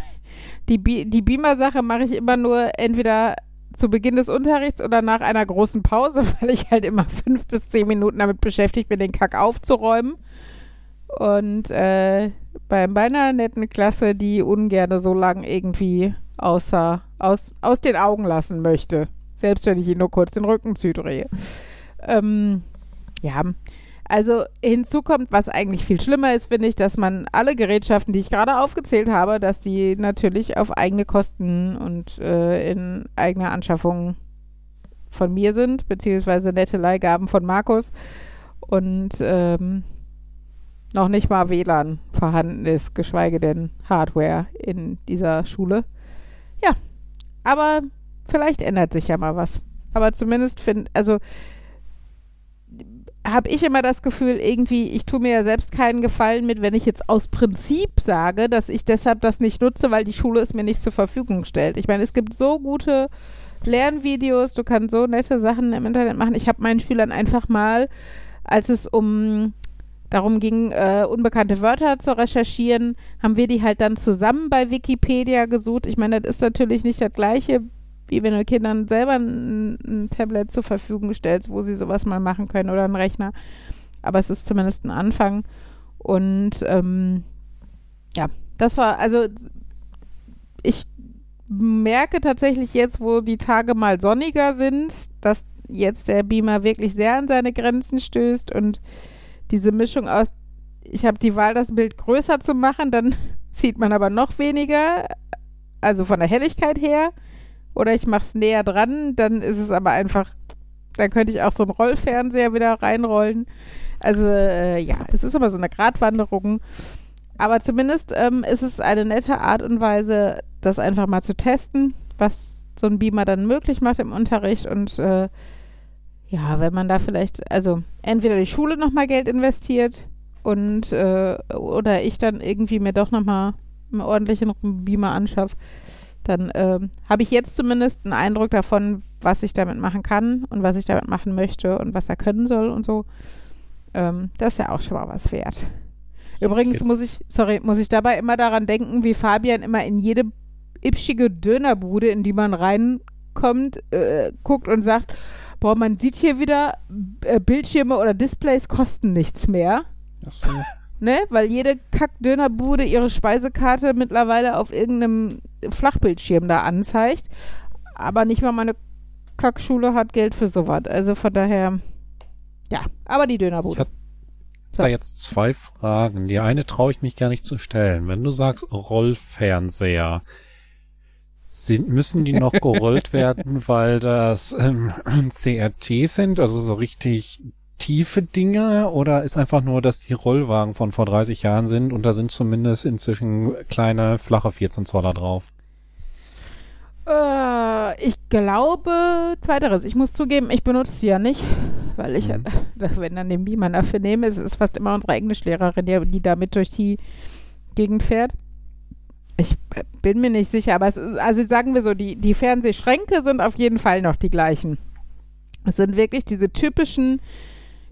die, Bi die Beamer-Sache mache ich immer nur entweder zu Beginn des Unterrichts oder nach einer großen Pause, weil ich halt immer fünf bis zehn Minuten damit beschäftigt bin, den Kack aufzuräumen. Und äh, bei meiner netten Klasse, die ungerne so lang irgendwie außer, aus, aus den Augen lassen möchte. Selbst wenn ich ihn nur kurz den Rücken zudrehe. Ähm, ja, also hinzu kommt, was eigentlich viel schlimmer ist, finde ich, dass man alle Gerätschaften, die ich gerade aufgezählt habe, dass die natürlich auf eigene Kosten und äh, in eigener Anschaffung von mir sind, beziehungsweise nette Leihgaben von Markus. Und ähm, noch nicht mal WLAN vorhanden ist, geschweige denn Hardware in dieser Schule. Ja, aber vielleicht ändert sich ja mal was. Aber zumindest finde, also habe ich immer das Gefühl, irgendwie, ich tue mir ja selbst keinen Gefallen mit, wenn ich jetzt aus Prinzip sage, dass ich deshalb das nicht nutze, weil die Schule es mir nicht zur Verfügung stellt. Ich meine, es gibt so gute Lernvideos, du kannst so nette Sachen im Internet machen. Ich habe meinen Schülern einfach mal, als es um darum ging, äh, unbekannte Wörter zu recherchieren, haben wir die halt dann zusammen bei Wikipedia gesucht. Ich meine, das ist natürlich nicht das gleiche, wie wenn du Kindern selber ein, ein Tablet zur Verfügung stellst, wo sie sowas mal machen können oder einen Rechner. Aber es ist zumindest ein Anfang. Und ähm, ja, das war, also ich merke tatsächlich jetzt, wo die Tage mal sonniger sind, dass jetzt der Beamer wirklich sehr an seine Grenzen stößt und diese Mischung aus, ich habe die Wahl, das Bild größer zu machen, dann sieht man aber noch weniger, also von der Helligkeit her. Oder ich mache es näher dran, dann ist es aber einfach, dann könnte ich auch so einen Rollfernseher wieder reinrollen. Also äh, ja, es ist immer so eine Gratwanderung. Aber zumindest ähm, ist es eine nette Art und Weise, das einfach mal zu testen, was so ein Beamer dann möglich macht im Unterricht und äh, ja, wenn man da vielleicht, also entweder die Schule nochmal Geld investiert und äh, oder ich dann irgendwie mir doch nochmal einen ordentlichen Beamer anschaffe, dann äh, habe ich jetzt zumindest einen Eindruck davon, was ich damit machen kann und was ich damit machen möchte und was er können soll und so. Ähm, das ist ja auch schon mal was wert. Übrigens Jetzt. muss ich, sorry, muss ich dabei immer daran denken, wie Fabian immer in jede ipschige Dönerbude, in die man reinkommt, äh, guckt und sagt, boah, man sieht hier wieder, äh, Bildschirme oder Displays kosten nichts mehr. Ach so. Ne? Weil jede Kack-Dönerbude ihre Speisekarte mittlerweile auf irgendeinem Flachbildschirm da anzeigt. Aber nicht mal meine Kackschule hat Geld für sowas. Also von daher, ja, aber die Ich Dönerbude. habe da jetzt zwei Fragen. Die eine traue ich mich gar nicht zu stellen. Wenn du sagst Rollfernseher, sind, müssen die noch gerollt werden, weil das ähm, CRT sind, also so richtig tiefe Dinge, oder ist einfach nur, dass die Rollwagen von vor 30 Jahren sind und da sind zumindest inzwischen kleine, flache 14 Zoller drauf? Äh, ich glaube, zweiteres. Ich muss zugeben, ich benutze die ja nicht, weil ich, Mhm. wenn dann den Beamer dafür nehme, es ist fast immer unsere Englischlehrerin, die, die damit durch die Gegend fährt. Ich bin mir nicht sicher, aber es ist, also sagen wir so, die, die Fernsehschränke sind auf jeden Fall noch die gleichen. Es sind wirklich diese typischen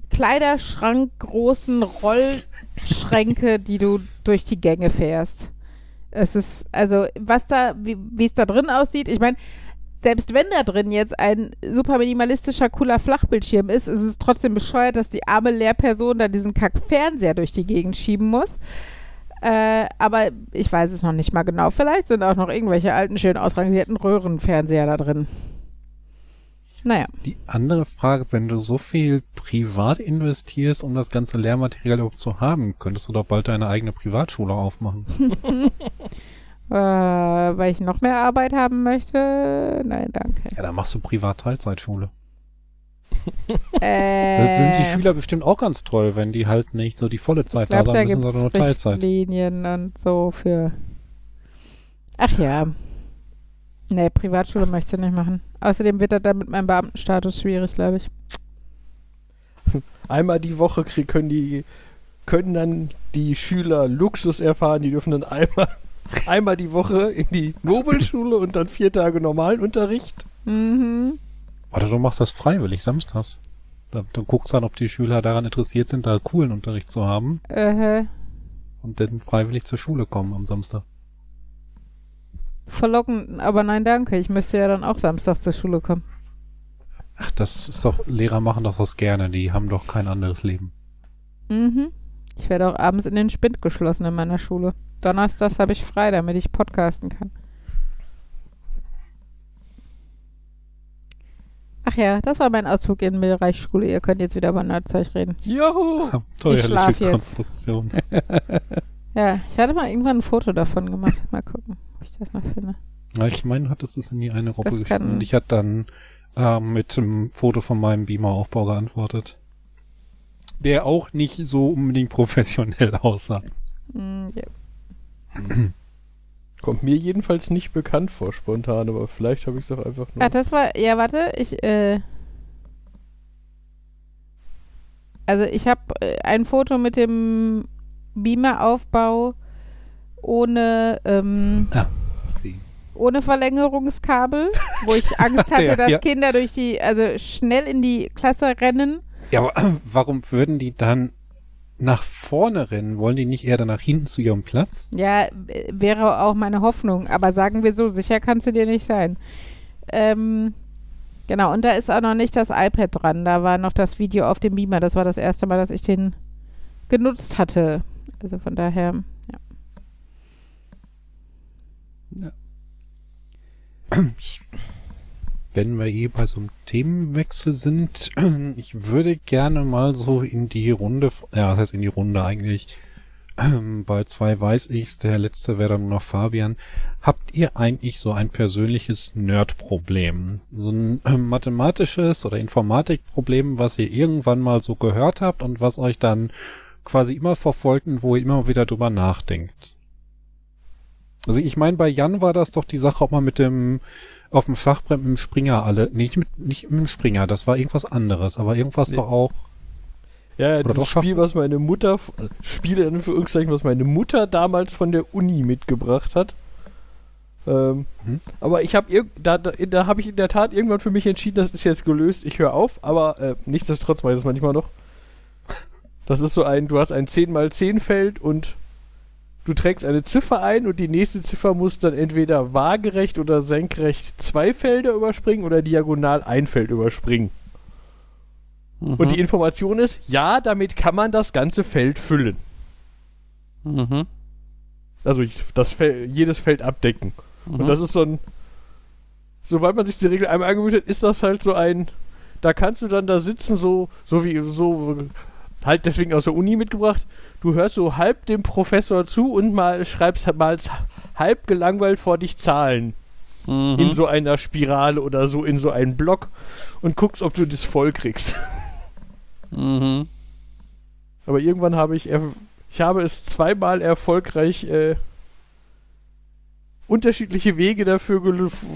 Kleiderschrank großen Rollschränke, die du durch die Gänge fährst. Es ist, also, was da, wie es da drin aussieht, ich meine, selbst wenn da drin jetzt ein super minimalistischer, cooler Flachbildschirm ist, ist es trotzdem bescheuert, dass die arme Lehrperson da diesen Kack-Fernseher durch die Gegend schieben muss. Äh, aber ich weiß es noch nicht mal genau. Vielleicht sind auch noch irgendwelche alten, schön ausrangierten Röhrenfernseher da drin. Naja, Die andere Frage, wenn du so viel privat investierst, um das ganze Lehrmaterial überhaupt zu haben, könntest du doch bald deine eigene Privatschule aufmachen. äh, weil ich noch mehr Arbeit haben möchte. Nein, danke. Ja, dann machst du Privat-Teilzeitschule. Äh, Da sind die Schüler bestimmt auch ganz toll, wenn die halt nicht so die volle ich Zeit da glaube, da müssen, sondern nur Teilzeit. Richtlinien und so für... Ach ja. Nee, Privatschule möchte ich nicht machen. Außerdem wird das dann mit meinem Beamtenstatus schwierig, glaube ich. Einmal die Woche krieg, können die können dann die Schüler Luxus erfahren, die dürfen dann einmal einmal die Woche in die Nobelschule und dann vier Tage normalen Unterricht. Mhm. Oder du machst das freiwillig samstags. Da, du guckst dann, ob die Schüler daran interessiert sind, da coolen Unterricht zu haben Äh, und dann freiwillig zur Schule kommen am Samstag. Verlockend, aber nein, danke. Ich müsste ja dann auch Samstag zur Schule kommen. Ach, das ist doch, Lehrer machen doch das gerne, die haben doch kein anderes Leben. Mhm. Ich werde auch abends in den Spind geschlossen in meiner Schule. Donnerstags habe ich frei, damit ich podcasten kann. Ach ja, das war mein Ausflug in den Bereich Schule. Ihr könnt jetzt wieder über Nerdzeug reden. Juhu! Jetzt. Konstruktion. Ja, ich hatte mal irgendwann ein Foto davon gemacht. Mal gucken, ob ich das noch finde. Ja, ich meine, du hattest es in die eine Das geschrieben kann- und ich hatte dann ähm, mit einem Foto von meinem Beamer-Aufbau geantwortet. Der auch nicht so unbedingt professionell aussah. Mm, ja. Kommt mir jedenfalls nicht bekannt vor spontan, aber vielleicht habe ich es doch einfach nur. Ach, das war, ja, warte, ich, äh. Also, ich habe äh, ein Foto mit dem Beamer-Aufbau ohne, ähm, Sie. ohne Verlängerungskabel, wo ich Angst hatte, dass ja. Kinder durch die, also schnell in die Klasse rennen. Ja, aber warum würden die dann nach vorne rennen? Wollen die nicht eher dann nach hinten zu ihrem Platz? Ja, äh, wäre auch meine Hoffnung, aber sagen wir so, sicher kannst du dir nicht sein. Ähm, genau, und da ist auch noch nicht das iPad dran, da war noch das Video auf dem Beamer, das war das erste Mal, dass ich den genutzt hatte. Also von daher, ja. Ich, wenn wir eh bei so einem Themenwechsel sind, ich würde gerne mal so in die Runde, ja, das heißt in die Runde eigentlich, bei zwei weiß ich's, der letzte wäre dann nur noch Fabian. Habt ihr eigentlich so ein persönliches Nerd-Problem? So ein ähm, mathematisches oder Informatikproblem, was ihr irgendwann mal so gehört habt und was euch dann quasi immer verfolgt und wo ihr immer wieder drüber nachdenkt? Also ich meine, bei Jan war das doch die Sache, ob man mit dem auf dem Schachbrett mit dem Springer alle, nicht mit, nicht mit dem Springer, das war irgendwas anderes, aber irgendwas Nee. doch auch. Ja, das Spiel, was meine Mutter, Spiele in Anführungszeichen, was meine Mutter damals von der Uni mitgebracht hat. Ähm, Mhm. Aber ich habe da, da, da habe ich in der Tat irgendwann für mich entschieden, das ist jetzt gelöst, ich höre auf, aber äh, nichtsdestotrotz weiß ich es manchmal noch. Das ist so ein, du hast ein 10x10 Feld und du trägst eine Ziffer ein und die nächste Ziffer muss dann entweder waagerecht oder senkrecht zwei Felder überspringen oder diagonal ein Feld überspringen. Und Mhm. die Information ist, ja, damit kann man das ganze Feld füllen. Mhm. Also das Fel jedes Feld abdecken. Mhm. Und das ist so ein. Sobald man sich die Regel einmal angewöhnt hat, ist das halt so ein. Da kannst du dann da sitzen, so, so wie, so, halt deswegen aus der Uni mitgebracht. Du hörst so halb dem Professor zu und mal schreibst mal halb gelangweilt vor dich Zahlen Mhm. in so einer Spirale oder so in so einen Block und guckst, ob du das voll kriegst. Mhm. Aber irgendwann habe ich, ich habe es zweimal erfolgreich äh, unterschiedliche Wege dafür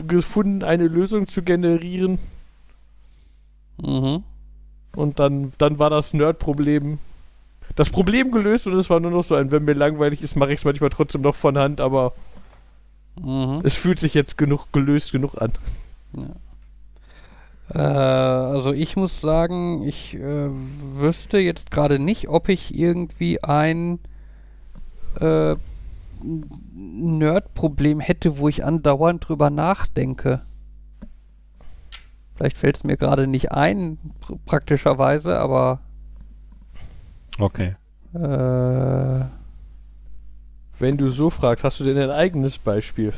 gefunden, eine Lösung zu generieren. Mhm. Und dann, dann war das Nerd-Problem. Das Problem gelöst und es war nur noch so ein, wenn mir langweilig ist, mache ich es manchmal trotzdem noch von Hand, aber Mhm. es fühlt sich jetzt genug gelöst genug an. Äh, also ich muss sagen, ich äh, wüsste jetzt gerade nicht, ob ich irgendwie ein äh, Nerd-Problem hätte, wo ich andauernd drüber nachdenke. Vielleicht fällt es mir gerade nicht ein, pr praktischerweise, aber Okay. äh, Wenn du so fragst, hast du denn ein eigenes Beispiel?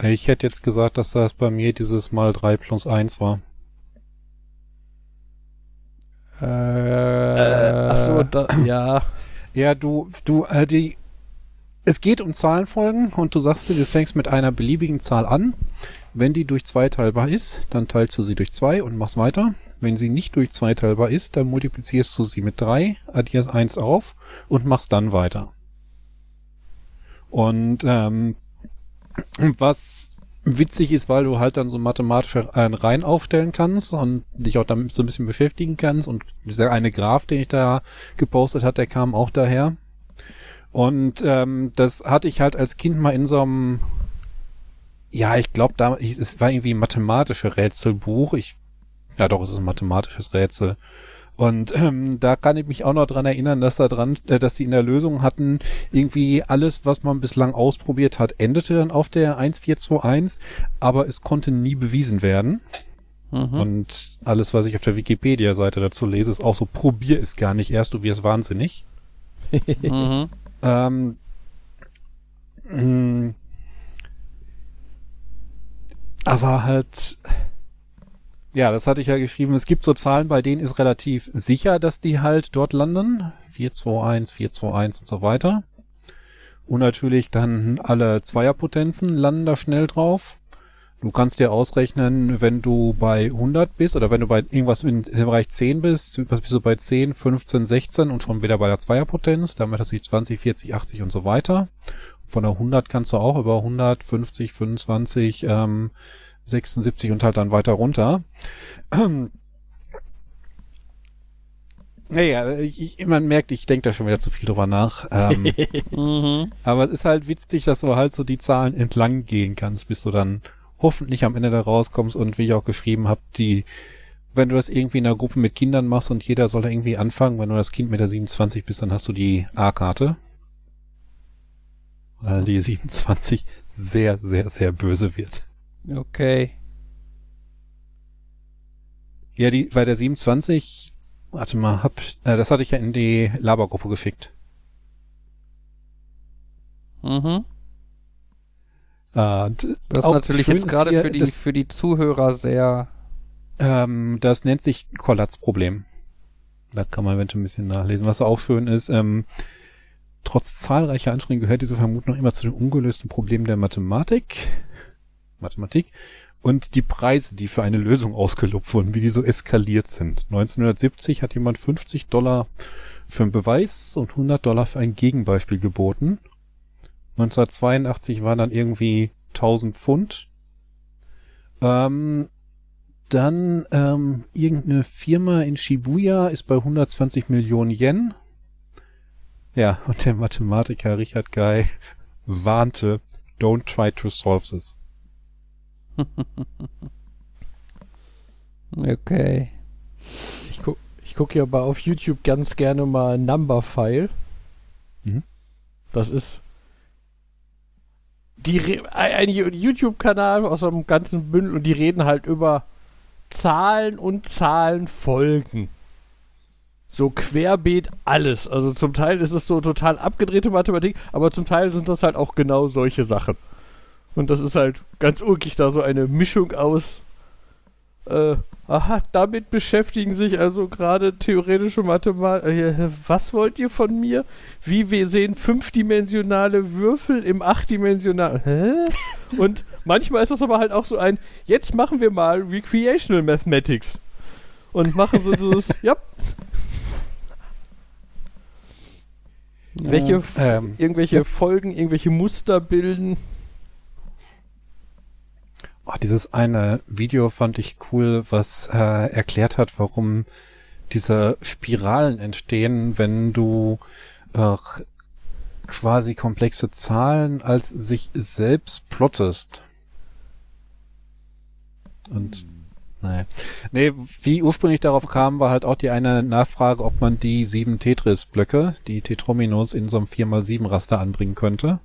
Ich hätte jetzt gesagt, dass das bei mir dieses mal 3 plus 1 war. Äh, ach so, da, ja. Ja, du, du, äh, die, es geht um Zahlenfolgen und du sagst dir, du fängst mit einer beliebigen Zahl an. Wenn die durch zwei teilbar ist, dann teilst du sie durch zwei und machst weiter. Wenn sie nicht durch zwei teilbar ist, dann multiplizierst du sie mit drei, addierst eins auf und machst dann weiter. Und ähm, was witzig ist, weil du halt dann so mathematische äh, Reihen aufstellen kannst und dich auch damit so ein bisschen beschäftigen kannst. Und dieser eine Graph, den ich da gepostet hat, der kam auch daher. Und ähm, das hatte ich halt als Kind mal in so einem, ja, ich glaube, da ich, es war irgendwie ein mathematisches Rätselbuch. Ich, ja doch, es ist ein mathematisches Rätsel. Und ähm, da kann ich mich auch noch dran erinnern, dass da dran, äh, dass sie in der Lösung hatten, irgendwie alles, was man bislang ausprobiert hat, endete dann auf der 1421, aber es konnte nie bewiesen werden. Mhm. Und alles, was ich auf der Wikipedia-Seite dazu lese, ist auch so, probier es gar nicht erst, du wirst wahnsinnig. Mhm. Ähm, mh, aber halt, ja, das hatte ich ja geschrieben. Es gibt so Zahlen, bei denen ist relativ sicher, dass die halt dort landen. 421, 421 und so weiter. Und natürlich dann alle Zweierpotenzen landen da schnell drauf. Du kannst dir ausrechnen, wenn du bei 100 bist oder wenn du bei irgendwas im Bereich 10 bist, was bist du bei 10, 15, 16 und schon wieder bei der Zweierpotenz, damit hast du 20, 40, 80 und so weiter. Von der 100 kannst du auch über 100, 50, 25, ähm, 76 und halt dann weiter runter. Naja, ich, man merkt, ich denke da schon wieder zu viel drüber nach. Ähm, Mhm. aber es ist halt witzig, dass du halt so die Zahlen entlang gehen kannst, bis du dann hoffentlich am Ende da rauskommst und wie ich auch geschrieben habe, die, wenn du das irgendwie in einer Gruppe mit Kindern machst und jeder soll da irgendwie anfangen, wenn du das Kind mit der 27 bist, dann hast du die A-Karte. Weil die 27 sehr, sehr, sehr böse wird. Okay. Ja, die, bei der 27, warte mal, hab, äh, das hatte ich ja in die Labergruppe geschickt. Mhm. Äh, Das ist natürlich jetzt gerade für die, das, für die Zuhörer sehr. ähm, das nennt sich Kollatzproblem. Da kann man eventuell ein bisschen nachlesen. Was auch schön ist, ähm, trotz zahlreicher Anstrengungen gehört diese Vermutung noch immer zu den ungelösten Problemen der Mathematik. Mathematik. Und die Preise, die für eine Lösung ausgelobt wurden, wie die so eskaliert sind. 1970 hat jemand 50 Dollar für einen Beweis und 100 Dollar für ein Gegenbeispiel geboten. 1982 waren dann irgendwie 1000 Pfund. Ähm, dann ähm, irgendeine Firma in Shibuya ist bei 120 Millionen Yen. Ja, und der Mathematiker Richard Guy warnte, don't try to solve this. Okay. Ich gucke ich guck ja aber auf YouTube ganz gerne mal Numberphile. Mhm. Das ist die Re- ein ein YouTube-Kanal aus einem ganzen Bündel und die reden halt über Zahlen und Zahlenfolgen. So querbeet alles. Also zum Teil ist es so total abgedrehte Mathematik, aber zum Teil sind das halt auch genau solche Sachen. Und das ist halt ganz ulkig, da so eine Mischung aus äh, aha, damit beschäftigen sich also gerade theoretische Mathematik. Äh, was wollt ihr von mir? Wie wir sehen fünfdimensionale Würfel im achtdimensionalen. Hä? Und manchmal ist das aber halt auch so ein, jetzt machen wir mal Recreational Mathematics. Und machen so dieses, ja, welche f- Ähm, irgendwelche ja. Folgen, irgendwelche Muster bilden. Oh, dieses eine Video fand ich cool, was äh, erklärt hat, warum diese Spiralen entstehen, wenn du äh, quasi komplexe Zahlen als sich selbst plottest. Und nee. Nee, wie ursprünglich darauf kam, war halt auch die eine Nachfrage, ob man die sieben Tetris-Blöcke, die Tetrominos, in so einem 4x7-Raster anbringen könnte.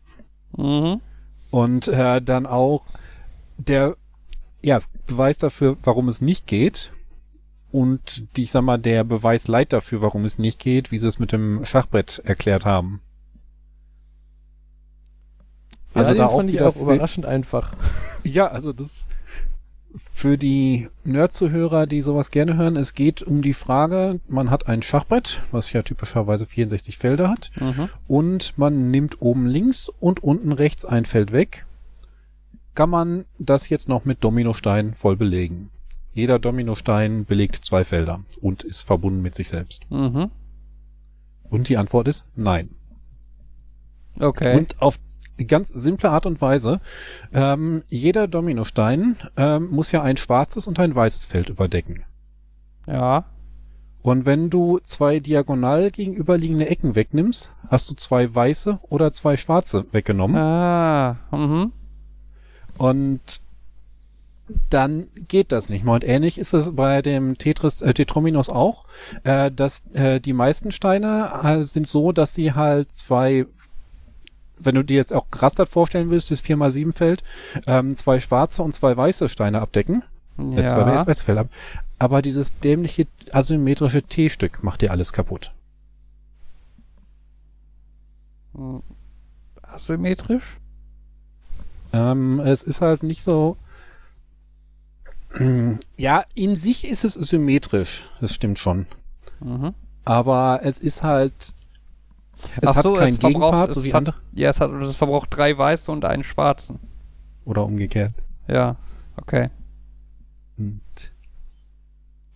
Mhm. Und äh, dann auch der ja, Beweis dafür, warum es nicht geht. Und die, ich sag mal, der Beweis leid dafür, warum es nicht geht, wie sie es mit dem Schachbrett erklärt haben. Also ja, da den auch fand ich auch überraschend einfach. Ja, also das Für die Nerd-Zuhörer, die sowas gerne hören, es geht um die Frage, man hat ein Schachbrett, was ja typischerweise 64 Felder hat, Mhm. und man nimmt oben links und unten rechts ein Feld weg. Kann man das jetzt noch mit Dominosteinen voll belegen? Jeder Dominostein belegt zwei Felder und ist verbunden mit sich selbst. Mhm. Und die Antwort ist nein. Okay. Und auf ganz simple Art und Weise, ähm, jeder Dominostein ähm, muss ja ein schwarzes und ein weißes Feld überdecken. ja. Und wenn du zwei diagonal gegenüberliegende Ecken wegnimmst, hast du zwei weiße oder zwei schwarze weggenommen. Ah. Mhm. Und dann geht das nicht mehr. Und ähnlich ist es bei dem Tetris, äh, Tetrominos auch, äh, dass äh, die meisten Steine äh, sind so, dass sie halt zwei, wenn du dir jetzt auch gerastert vorstellen willst, das 4x7 Feld, ähm, zwei schwarze und zwei weiße Steine abdecken. Äh, zwei Ja. weiße Felder ab. Aber dieses dämliche asymmetrische T-Stück macht dir alles kaputt. Hm. Asymmetrisch? Ähm, es ist halt nicht so. Ja, in sich ist es symmetrisch, das stimmt schon. Mhm. Aber es ist halt. Es Ach hat so, keinen Gegenpart, so wie hat- andere. Ja, es, hat, es verbraucht drei weiße und einen schwarzen. Oder umgekehrt. Ja, okay. Und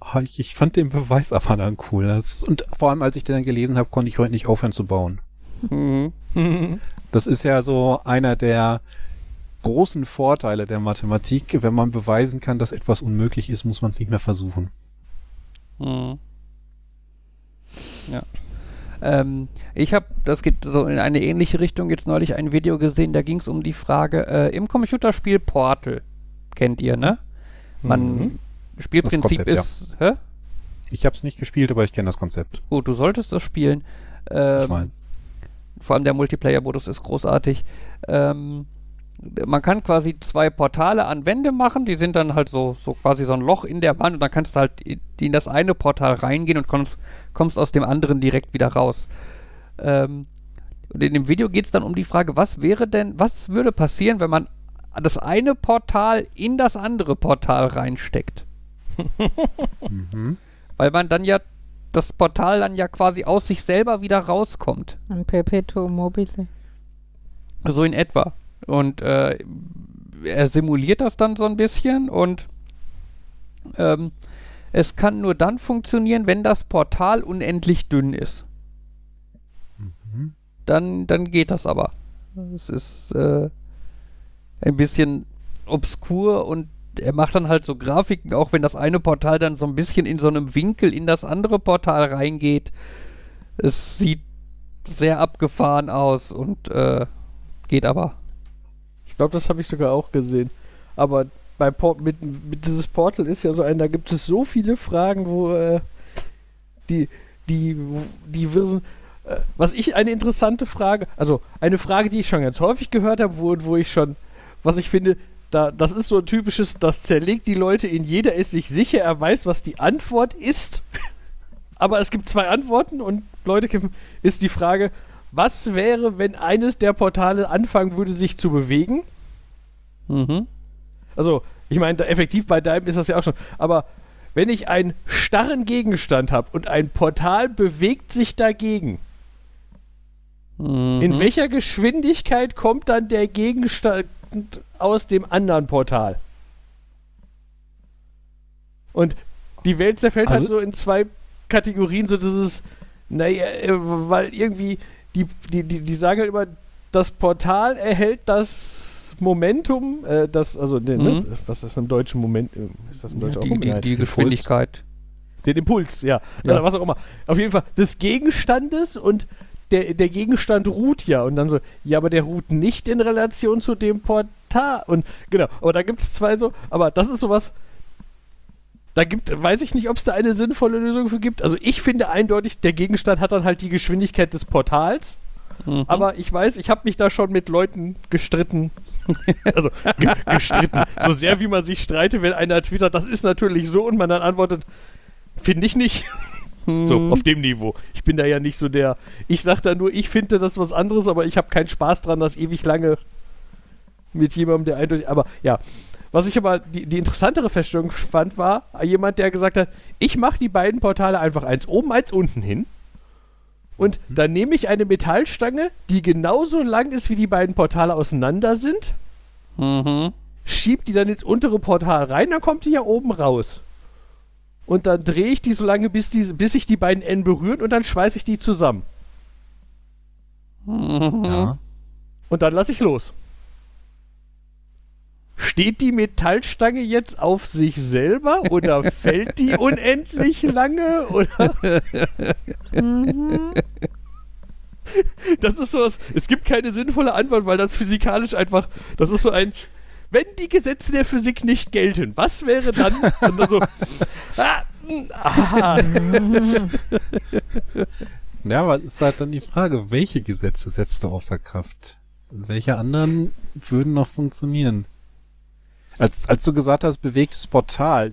Ah, ich, ich fand den Beweis aber dann cool. Das, und vor allem, als ich den dann gelesen habe, konnte ich heute nicht aufhören zu bauen. Mhm. Das ist ja so einer der großen Vorteile der Mathematik. Wenn man beweisen kann, dass etwas unmöglich ist, muss man es nicht mehr versuchen. Mhm. Ja. Ähm, ich habe, das geht so in eine ähnliche Richtung, jetzt neulich ein Video gesehen, da ging es um die Frage, äh, im Computerspiel Portal, kennt ihr, ne? Man, Mhm. Spielprinzip Konzept, ja. ist, hä? Ich habe es nicht gespielt, aber ich kenne das Konzept. Gut, du solltest das spielen. ich Ähm, weiß. vor allem der Multiplayer-Modus ist großartig. Ähm, man kann quasi zwei Portale an Wände machen, die sind dann halt so, so quasi so ein Loch in der Wand und dann kannst du halt in das eine Portal reingehen und kommst, kommst aus dem anderen direkt wieder raus. Ähm, und in dem Video geht es dann um die Frage, was wäre denn, was würde passieren, wenn man das eine Portal in das andere Portal reinsteckt? Mhm. Weil man dann ja das Portal dann ja quasi aus sich selber wieder rauskommt. Ein Perpetuum mobile. So in etwa. Und äh, er simuliert das dann so ein bisschen und ähm, es kann nur dann funktionieren, wenn das Portal unendlich dünn ist. Mhm. Dann, dann geht das aber. Es ist äh, ein bisschen obskur und er macht dann halt so Grafiken, auch wenn das eine Portal dann so ein bisschen in so einem Winkel in das andere Portal reingeht. Es sieht sehr abgefahren aus und äh, geht aber. Glaube, das habe ich sogar auch gesehen. Aber bei Por mit, mit dieses Portal ist ja so ein, da gibt es so viele Fragen, wo äh, die, die, die Wirsen. Äh, was ich eine interessante Frage, also eine Frage, die ich schon ganz häufig gehört habe, wo, wo ich schon, was ich finde, da, das ist so ein typisches, das zerlegt die Leute in jeder ist sich sicher, er weiß, was die Antwort ist. Aber es gibt zwei Antworten und Leute ist die Frage, was wäre, wenn eines der Portale anfangen würde, sich zu bewegen? Mhm. Also, ich meine, effektiv bei deinem ist das ja auch schon. Aber wenn ich einen starren Gegenstand habe und ein Portal bewegt sich dagegen, Mhm. in welcher Geschwindigkeit kommt dann der Gegenstand aus dem anderen Portal? Und die Welt zerfällt halt Also- so in zwei Kategorien, so dieses, naja, äh, weil irgendwie, die, die, die, die sagen halt immer, das Portal erhält das Momentum, äh, das, also, ne, ne, Mhm. was ist das im deutschen Moment? äh, Ist das im Ja, deutschen auch die, die, Moment? die Geschwindigkeit. Den Impuls, ja. Ja. Oder was auch immer. Auf jeden Fall des Gegenstandes und der, der Gegenstand ruht ja. Und dann so, ja, aber der ruht nicht in Relation zu dem Portal. Und genau, aber da gibt es zwei so, aber das ist sowas. Da gibt, weiß ich nicht, ob es da eine sinnvolle Lösung für gibt. Also ich finde eindeutig, der Gegenstand hat dann halt die Geschwindigkeit des Portals. Mhm. Aber ich weiß, ich habe mich da schon mit Leuten gestritten. also ge gestritten. So sehr wie man sich streitet, wenn einer twittert, das ist natürlich so und man dann antwortet, finde ich nicht. So, Mhm. auf dem Niveau. Ich bin da ja nicht so der. Ich sag da nur, ich finde das was anderes, aber ich habe keinen Spaß dran, das ewig lange mit jemandem, der eindeutig. Aber ja. Was ich aber die, die interessantere Feststellung fand, war jemand, der gesagt hat, ich mache die beiden Portale einfach eins oben, eins unten hin. Und dann nehme ich eine Metallstange, die genauso lang ist, wie die beiden Portale auseinander sind, Mhm. schieb die dann ins untere Portal rein, dann kommt die ja oben raus. Und dann drehe ich die so lange, bis, die, bis sich die beiden Enden berühren und dann schweiße ich die zusammen. Mhm. Ja. Und dann lasse ich los. Steht die Metallstange jetzt auf sich selber oder fällt die unendlich lange? Oder? Mhm. Das ist sowas. Es gibt keine sinnvolle Antwort, weil das physikalisch einfach. Das ist so ein. Wenn die Gesetze der Physik nicht gelten, was wäre dann? Und dann so. Ah, ah, Ja, aber es ist halt dann die Frage, welche Gesetze setzt du außer Kraft? Welche anderen würden noch funktionieren? Als, als du gesagt hast, bewegtes Portal,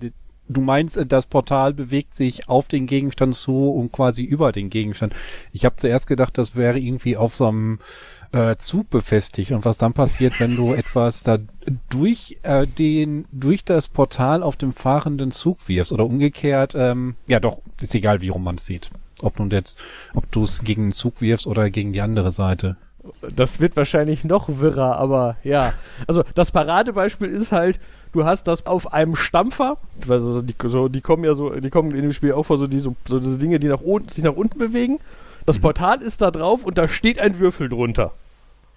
du meinst, äh, das Portal bewegt sich auf den Gegenstand zu und quasi über den Gegenstand. Ich habe zuerst gedacht, das wäre irgendwie auf so einem äh, Zug befestigt und was dann passiert, wenn du etwas da durch äh, den durch das Portal auf dem fahrenden Zug wirfst oder umgekehrt, ähm, ja doch, ist egal, wie rum man es sieht. Ob nun jetzt, ob du es gegen den Zug wirfst oder gegen die andere Seite. Das wird wahrscheinlich noch wirrer, aber ja. Also das Paradebeispiel ist halt, du hast das auf einem Stampfer, also die, so, die kommen ja so, die kommen in dem Spiel auch vor, so, die, so, so diese Dinge, die nach unten, sich nach unten bewegen. Das Portal ist da drauf und da steht ein Würfel drunter.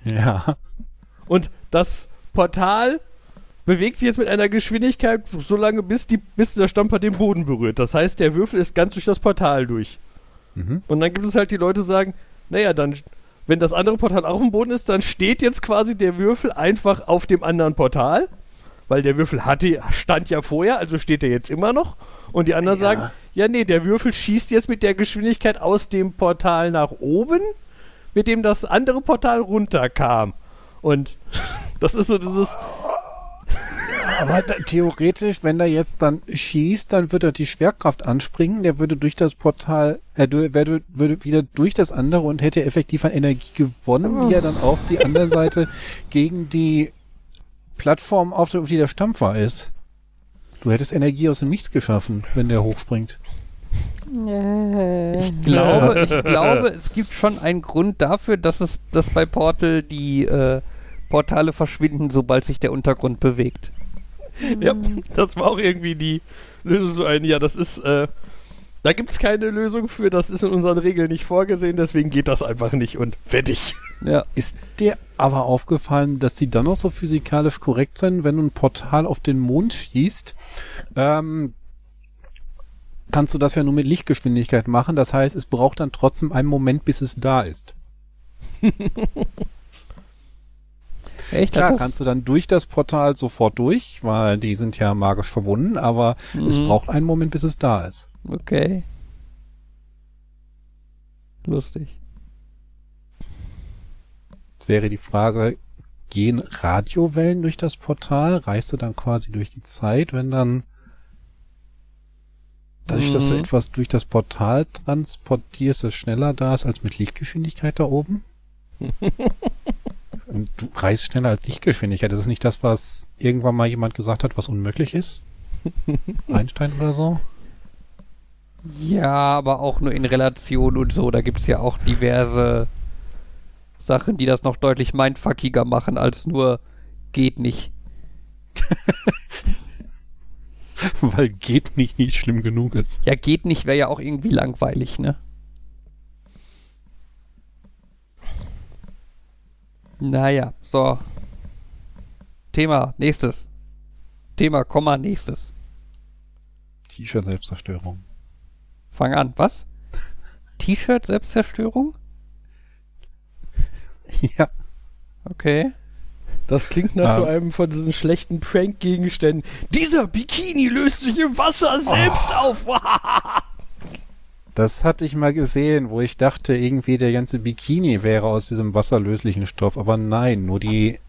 Ja. Und das Portal bewegt sich jetzt mit einer Geschwindigkeit so lange, bis, die, bis der Stampfer den Boden berührt. Das heißt, der Würfel ist ganz durch das Portal durch. Mhm. Und dann gibt es halt die Leute, die sagen, naja, dann, wenn das andere Portal auch im Boden ist, dann steht jetzt quasi der Würfel einfach auf dem anderen Portal. Weil der Würfel hatte, stand ja vorher, also steht er jetzt immer noch. Und die anderen Ja. sagen, ja, nee, der Würfel schießt jetzt mit der Geschwindigkeit aus dem Portal nach oben, mit dem das andere Portal runterkam. Und das ist so dieses, Aber theoretisch, wenn der jetzt dann schießt, dann würde er die Schwerkraft anspringen, der würde durch das Portal, er du- würde, würde wieder durch das andere und hätte effektiv an Energie gewonnen, die er dann auf die andere Seite gegen die Plattform auf, der- auf die der Stampfer ist. Du hättest Energie aus dem Nichts geschaffen, wenn der hochspringt. Äh, Ich glaube, ich glaube, es gibt schon einen Grund dafür, dass es, dass bei Portal die äh, Portale verschwinden, sobald sich der Untergrund bewegt. Ja, das war auch irgendwie die Lösung so ein, ja, das ist, äh, da gibt es keine Lösung für, das ist in unseren Regeln nicht vorgesehen, deswegen geht das einfach nicht und fertig. Ja. Ist dir aber aufgefallen, dass die dann noch so physikalisch korrekt sind, wenn du ein Portal auf den Mond schießt? Ähm, kannst du das ja nur mit Lichtgeschwindigkeit machen. Das heißt, es braucht dann trotzdem einen Moment, bis es da ist. Echt? Klar, kannst du dann durch das Portal sofort durch, weil die sind ja magisch verbunden, aber es Mhm. braucht einen Moment, bis es da ist. Okay. Lustig. Jetzt wäre die Frage, gehen Radiowellen durch das Portal? Reist du dann quasi durch die Zeit, wenn dann dadurch, dass du Mhm. etwas durch das Portal transportierst, es schneller da ist als mit Lichtgeschwindigkeit da oben? Und du reist schneller als Lichtgeschwindigkeit. Das ist nicht das, was irgendwann mal jemand gesagt hat, was unmöglich ist? Einstein oder so? Ja, aber auch nur in Relation und so. Da gibt es ja auch diverse Sachen, die das noch deutlich mindfuckiger machen, als nur geht nicht. Weil geht nicht, nicht schlimm genug ist. Ja, geht nicht wäre ja auch irgendwie langweilig, ne? Naja, so. Thema, nächstes. Thema, Komma, nächstes. T-Shirt-Selbstzerstörung. Fang an. Was? T-Shirt Selbstzerstörung? Ja. Okay. Das klingt nach so Ähm. einem von diesen schlechten Prank-Gegenständen. Dieser Bikini löst sich im Wasser selbst auf. Das hatte ich mal gesehen, wo ich dachte, irgendwie der ganze Bikini wäre aus diesem wasserlöslichen Stoff, aber nein, nur die,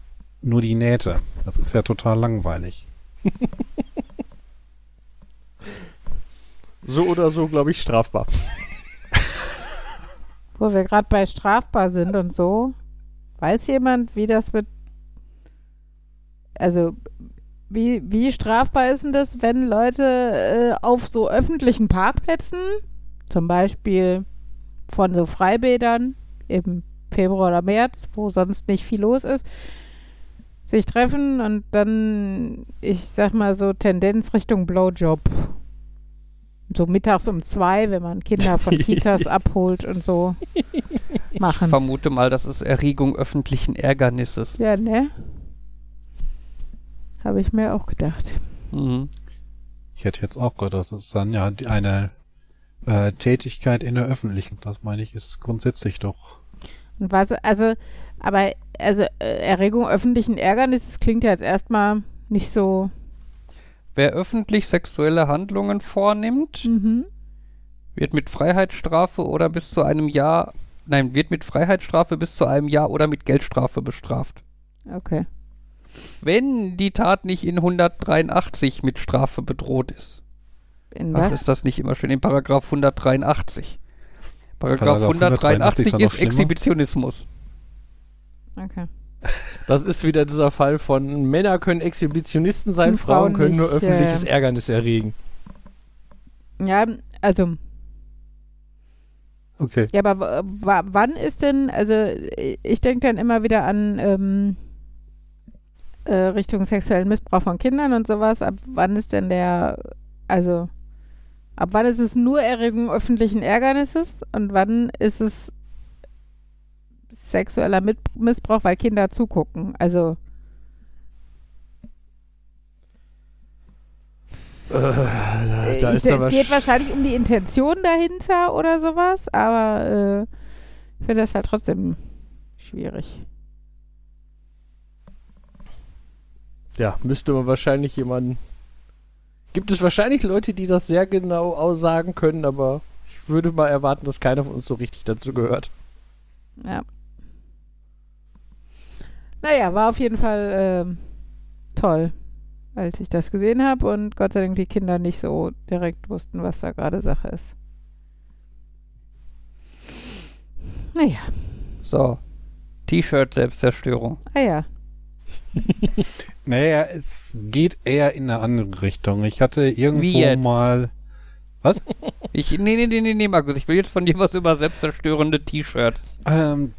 nur die Nähte. Das ist ja total langweilig. so oder so, glaube ich, strafbar. wo wir gerade bei strafbar sind und so. Weiß jemand, wie das mit. Also, wie, wie strafbar ist denn das, wenn Leute äh, auf so öffentlichen Parkplätzen, zum Beispiel von so Freibädern im Februar oder März, wo sonst nicht viel los ist, sich treffen und dann, ich sag mal so, Tendenz Richtung Blowjob. So mittags um zwei, wenn man Kinder von Kitas abholt und so Ich machen. vermute mal, das ist Erregung öffentlichen Ärgernisses. Ja, ne? Habe ich mir auch gedacht. Mhm. Ich hätte jetzt auch gedacht, das ist dann ja die- eine äh, Tätigkeit in der Öffentlichen. Das meine ich, ist grundsätzlich doch. Und was, also, aber, also, äh, Erregung öffentlichen Ärgernisses klingt ja jetzt erstmal nicht so. Wer öffentlich sexuelle Handlungen vornimmt, Mhm. wird mit Freiheitsstrafe oder bis zu einem Jahr, nein, wird mit Freiheitsstrafe bis zu einem Jahr oder mit Geldstrafe bestraft. Okay. Wenn die Tat nicht in 183 mit Strafe bedroht ist. In Ach, was? ist das nicht immer schön? In Paragraph 183. Paragraph, Paragraph 183 183 ist ist. Exhibitionismus. Okay. Das ist wieder dieser Fall von Männer können Exhibitionisten sein, Frauen Frauen können nur nicht, öffentliches ja. Ärgernis erregen. Ja, also, Okay. ja, aber wann ist denn, also, äh, ich denke dann immer wieder an, ähm, äh, Richtung sexuellen Missbrauch von Kindern und sowas. Ab wann ist denn der, also, ab wann ist es nur Erregung öffentlichen Ärgernisses und wann ist es sexueller Mit Missbrauch, weil Kinder zugucken? Also, Äh, da ich, ist aber es geht sch- wahrscheinlich um die Intention dahinter oder sowas, aber äh, ich finde das halt trotzdem schwierig. Ja, müsste man wahrscheinlich jemanden. Gibt es wahrscheinlich Leute, die das sehr genau aussagen können, aber ich würde mal erwarten, dass keiner von uns so richtig dazu gehört. Ja. Naja, war auf jeden Fall ähm, toll, als ich das gesehen habe und Gott sei Dank die Kinder nicht so direkt wussten, was da gerade Sache ist. Naja, So. T-Shirt-Selbstzerstörung. ah ja. Naja, es geht eher in eine andere Richtung. Ich hatte irgendwo mal. Ich, nee, nee, nee, nee, nee, Markus, ich will jetzt von dir was über selbstzerstörende T-Shirts. Ähm,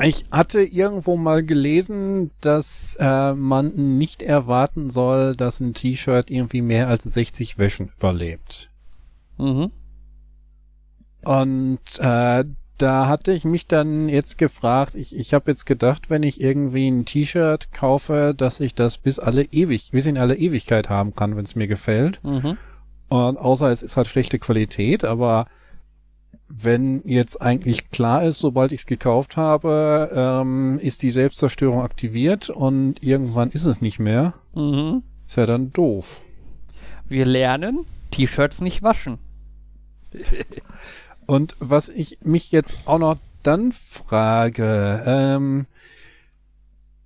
ich hatte irgendwo mal gelesen, dass äh, man nicht erwarten soll, dass ein T-Shirt irgendwie mehr als 60 Wäschen überlebt. Mhm. Und äh, da hatte ich mich dann jetzt gefragt, ich, ich habe jetzt gedacht, wenn ich irgendwie ein T-Shirt kaufe, dass ich das bis alle ewig, bis in alle Ewigkeit haben kann, wenn es mir gefällt. Mhm. Und außer es ist halt schlechte Qualität, aber wenn jetzt eigentlich klar ist, sobald ich es gekauft habe, ähm, ist die Selbstzerstörung aktiviert und irgendwann ist es nicht mehr, Mhm. ist ja dann doof. Wir lernen, T-Shirts nicht waschen. Und was ich mich jetzt auch noch dann frage, ähm,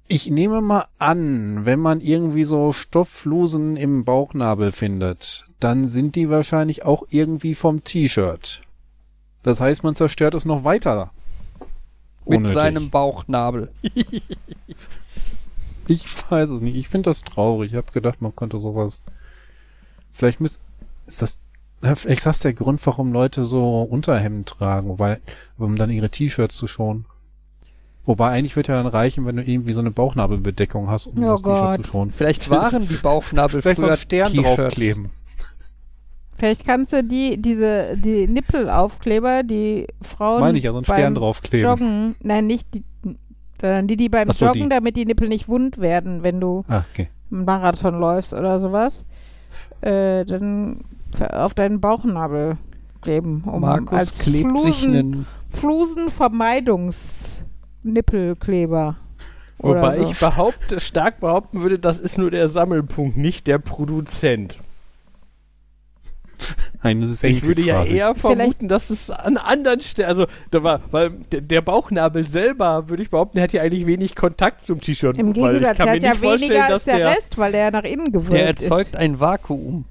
ich nehme mal an, wenn man irgendwie so Stoffflusen im Bauchnabel findet, dann sind die wahrscheinlich auch irgendwie vom T-Shirt. Das heißt, man zerstört es noch weiter. Mit Unnötig. seinem Bauchnabel. Ich weiß es nicht. Ich finde das traurig. Ich habe gedacht, man könnte sowas. Vielleicht müsst. Ist das. Das der Grund, warum Leute so Unterhemden tragen, weil, um dann ihre T-Shirts zu schonen. Wobei eigentlich wird ja dann reichen, wenn du irgendwie so eine Bauchnabelbedeckung hast, um Oh das T-Shirt zu schonen. Vielleicht waren die Bauchnabel Vielleicht so früher einen Stern draufkleben. Vielleicht kannst du die, diese, die Nippelaufkleber, die Frauen Meine ich ja, so einen Stern beim draufkleben. Joggen, nein, nicht die, sondern die, die beim so, Joggen, die. damit die Nippel nicht wund werden, wenn du Ah, okay. einen Marathon läufst oder sowas, äh, dann auf deinen Bauchnabel kleben, um Markus als klebt sich Flusen, einen. Flusenvermeidungsnippelkleber. Wobei so. ich behaupte, stark behaupten würde, das ist nur der Sammelpunkt, nicht der Produzent. Ein System Ich würde ja quasi. eher Vielleicht- vermuten, dass es an anderen Stellen, also da war, weil der, Bauchnabel selber, würde ich behaupten, der hat ja eigentlich wenig Kontakt zum T-Shirt. Im weil ich Gegensatz, kann er mir hat ja nicht vorstellen, weniger dass als der, der Rest, weil der nach innen gewölbt Der erzeugt ein Vakuum.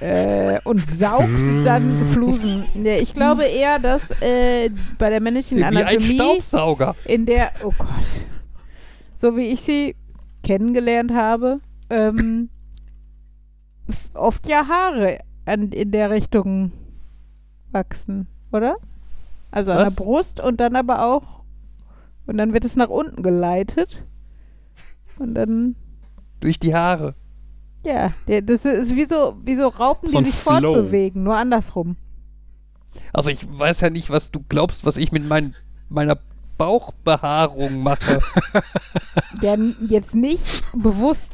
Äh, und saugt dann Flusen. Nee, ich glaube eher, dass äh, bei der männlichen Wie ein Anatomie Staubsauger. in der, oh Gott, so wie ich sie kennengelernt habe, ähm, oft ja Haare an, in der Richtung wachsen, oder? Also an Was? der Brust und dann aber auch und dann wird es nach unten geleitet und dann Durch die Haare. Ja, das ist wie so wie so Raupen, So die sich Flow. fortbewegen, nur andersrum. Also ich weiß ja nicht, was du glaubst, was ich mit mein, meiner Bauchbehaarung mache. N- jetzt nicht bewusst,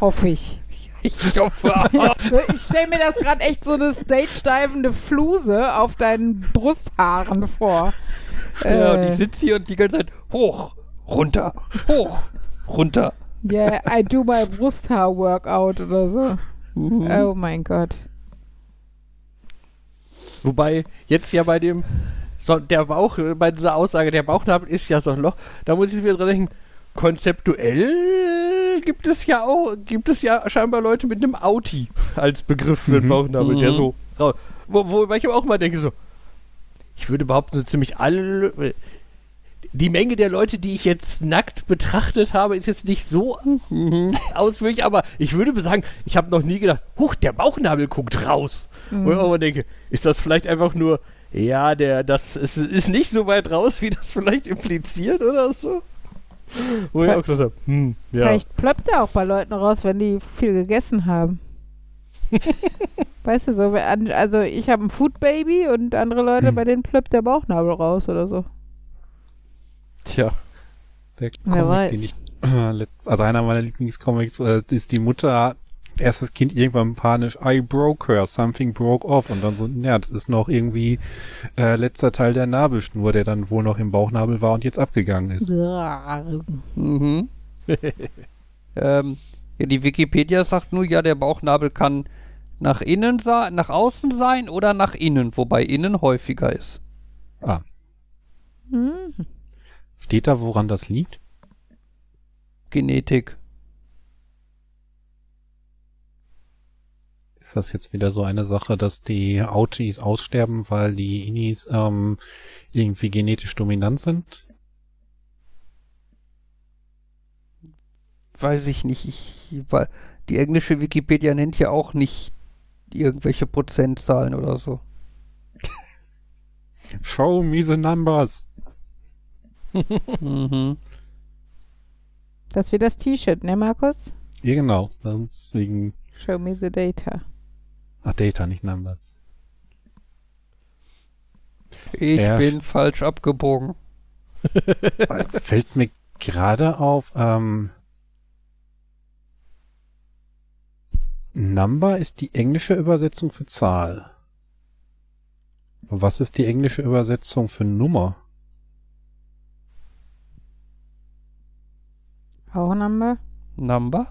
hoffe ich. Ich hoffe auch. So, ich stelle mir das gerade echt so eine stage-divende Fluse auf deinen Brusthaaren vor. Ja, und Äh, ich sitze hier und die ganze Zeit hoch, runter, hoch, runter. Yeah, I do my Brusthaar-Workout oder so. Mhm. Oh mein Gott. Wobei jetzt ja bei dem so, der Bauch, bei dieser Aussage, der Bauchnabel ist ja so ein Loch, da muss ich wieder dran denken, konzeptuell gibt es ja auch, gibt es ja scheinbar Leute mit einem Auti als Begriff für den Mhm. Bauchnabel, der Mhm. so raus. Wo, wobei ich aber auch mal denke, so, ich würde behaupten, so ziemlich alle. Die Menge der Leute, die ich jetzt nackt betrachtet habe, ist jetzt nicht so Mhm. ausführlich, aber ich würde sagen, ich habe noch nie gedacht, huch, der Bauchnabel guckt raus. Mhm. Wo ich auch mal denke, ist das vielleicht einfach nur, ja, der, das ist, ist nicht so weit raus, wie das vielleicht impliziert oder so? Wo ich auch gedacht habe, hm, ja. Vielleicht ploppt er auch bei Leuten raus, wenn die viel gegessen haben. weißt du so, also ich habe ein Food Baby und andere Leute, Hm. bei denen ploppt der Bauchnabel raus oder so. Tja. Der Wer Comic, weiß. den ich, äh, also einer meiner Lieblingscomics äh, ist die Mutter, erstes Kind irgendwann panisch, I broke her, something broke off und dann so, ja, das ist noch irgendwie äh, letzter Teil der Nabelschnur, der dann wohl noch im Bauchnabel war und jetzt abgegangen ist. Mhm. ähm, ja, die Wikipedia sagt nur, ja, der Bauchnabel kann nach innen sein, nach außen sein oder nach innen, wobei innen häufiger ist. Ah, Mhm. Steht da, woran das liegt? Genetik. Ist das jetzt wieder so eine Sache, dass die Autis aussterben, weil die Inis ähm, irgendwie genetisch dominant sind? Weiß ich nicht. Ich, weil die englische Wikipedia nennt ja auch nicht irgendwelche Prozentzahlen oder so. Show me the numbers. Mhm. Das ist wie das T-Shirt, ne Markus? Ja, genau. Deswegen, Show me the data. ach, Data, nicht Numbers. Ich Ja, bin falsch abgebogen. Jetzt fällt mir gerade auf, ähm, Number ist die englische Übersetzung für Zahl. Was ist die englische Übersetzung für Nummer? Auch Number? Number?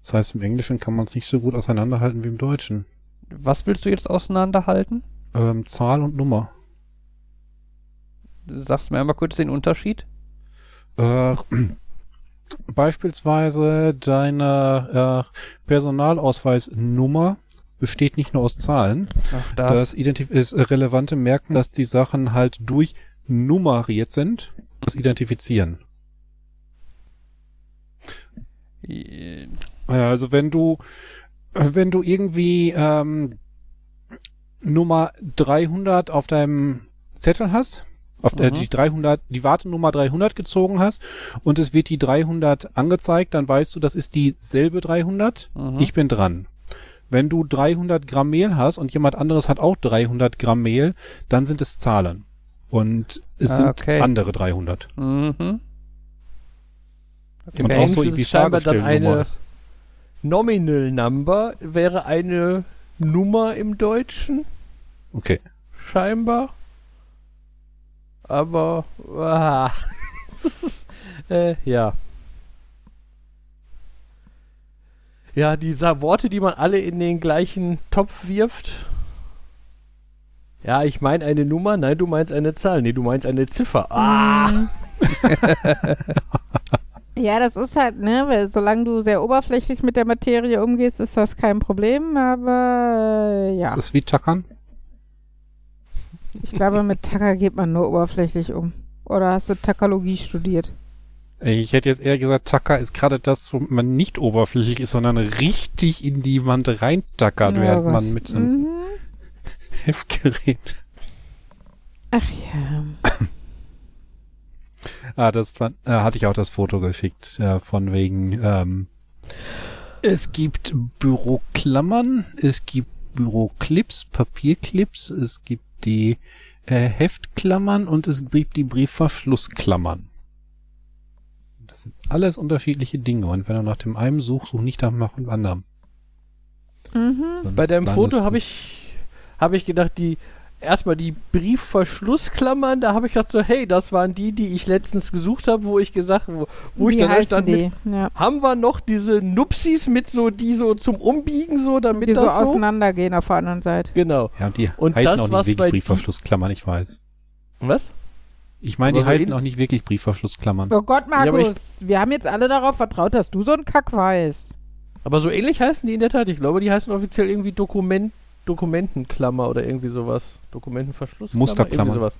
Das heißt, im Englischen kann man es nicht so gut auseinanderhalten wie im Deutschen. Was willst du jetzt auseinanderhalten? Ähm, Zahl und Nummer. Sagst mir einmal kurz den Unterschied. Äh, beispielsweise deine äh, Personalausweisnummer besteht nicht nur aus Zahlen. Ach, Das Identif ist relevante Merken, dass die Sachen halt durchnummeriert sind. Das Identifizieren. Ja, Also wenn du, wenn du irgendwie ähm, Nummer 300 auf deinem Zettel hast, auf der Mhm. die 300, die Wartenummer 300 gezogen hast und es wird die 300 angezeigt, dann weißt du, das ist dieselbe 300. Mhm. Ich bin dran. Wenn du 300 Gramm Mehl hast und jemand anderes hat auch 300 Gramm Mehl, dann sind es Zahlen. Und es Ah, sind okay. andere 300. Mhm. Im und auch so ist scheinbar dann eine ist. Nominal Number wäre eine Nummer im Deutschen, Okay. scheinbar. Aber, ah, äh, ja. Ja, diese Worte, die man alle in den gleichen Topf wirft. Ja, ich meine eine Nummer. Nein, du meinst eine Zahl. Nee, du meinst eine Ziffer. Ah! Ja, das ist halt, ne, weil solange du sehr oberflächlich mit der Materie umgehst, ist das kein Problem, aber äh, ja. Das ist wie Tackern. Ich glaube, mit Tacker geht man nur oberflächlich um. Oder hast du Tackologie studiert? Ich hätte jetzt eher gesagt, Tacker ist gerade das, wo man nicht oberflächlich ist, sondern richtig in die Wand reintackert, Ja, während man mit einem Mhm. Heftgerät. Ach ja. Ah, das fand, äh, hatte ich auch das Foto geschickt, äh, von wegen, ähm, es gibt Büroklammern, es gibt Büroclips, Papierclips, es gibt die äh, Heftklammern und es gibt die Briefverschlussklammern. Das sind alles unterschiedliche Dinge und wenn du nach dem einen suchst, such nicht nach dem anderen. Mhm. Bei deinem Foto habe ich, habe ich gedacht, die erstmal die Briefverschlussklammern, da habe ich gedacht so, hey, das waren die, die ich letztens gesucht habe, wo ich gesagt, wo, wo ich dann stand mit? Ja. haben wir noch diese Nupsis mit so, die so zum Umbiegen so, damit Die so das so, auseinandergehen auf der anderen Seite. genau. Ja, und die Und heißen das, auch was nicht bei wirklich Briefverschlussklammern, ich weiß. Was? Ich meine, die heißen auch nicht wirklich Briefverschlussklammern. Oh Gott, Ja, Markus, wir haben jetzt alle darauf vertraut, dass du so einen Kack weißt. Aber so ähnlich heißen die in der Tat. Ich glaube, die heißen offiziell irgendwie Dokument, Dokumentenklammer oder irgendwie sowas. Dokumentenverschlussklammer. Musterklammer. Sowas.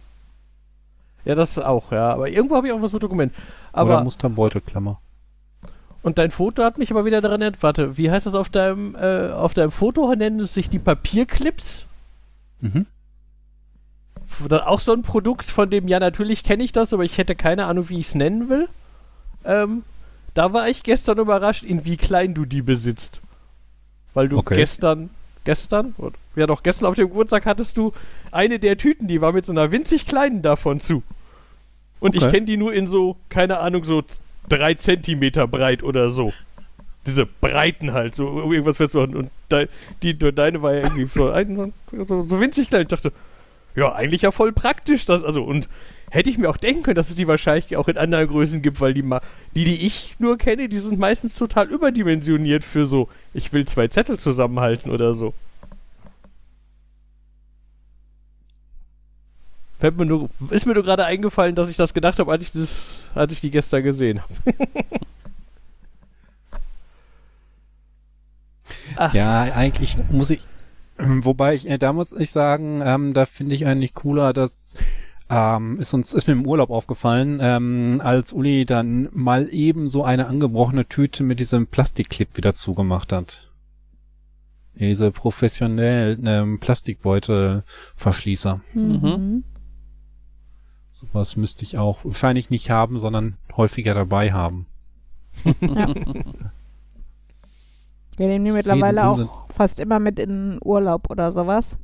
Ja, das auch, ja. Aber irgendwo habe ich auch was mit Dokument. Aber Oder Musterbeutelklammer. Und dein Foto hat mich aber wieder daran erinnert. Warte, wie heißt das auf deinem, äh, auf deinem Foto? Nennen es sich die Papierclips? Mhm. Auch so ein Produkt, von dem, ja, natürlich kenne ich das, aber ich hätte keine Ahnung, wie ich es nennen will. Ähm, da war ich gestern überrascht, in wie klein du die besitzt. Weil du Okay. gestern, gestern, oder, ja doch, gestern auf dem Geburtstag hattest du eine der Tüten, die war mit so einer winzig kleinen davon zu. Und ich Okay. kenne die nur in so, keine Ahnung, so drei Zentimeter breit oder so. Diese Breiten halt, so irgendwas festmachen. Und de, die, deine war ja irgendwie so, so, so winzig klein. Ich dachte, ja, eigentlich ja voll praktisch, das, also, und hätte ich mir auch denken können, dass es die wahrscheinlich auch in anderen Größen gibt, weil die die, die ich nur kenne, die sind meistens total überdimensioniert für so, ich will zwei Zettel zusammenhalten oder so. Fällt mir nur, ist mir nur gerade eingefallen, dass ich das gedacht habe, als ich das, als ich die gestern gesehen habe. Ach. Ja, eigentlich muss ich, wobei ich, äh, da muss ich sagen, ähm, da finde ich eigentlich cooler, dass ähm, ist uns ist mir im Urlaub aufgefallen, ähm, als Uli dann mal eben so eine angebrochene Tüte mit diesem Plastikclip wieder zugemacht hat. Diese professionellen ähm, Plastikbeutelverschließer. Mhm. Sowas müsste ich auch wahrscheinlich nicht haben, sondern häufiger dabei haben. Ja. Wir nehmen die mittlerweile auch fast immer mit in Urlaub oder sowas.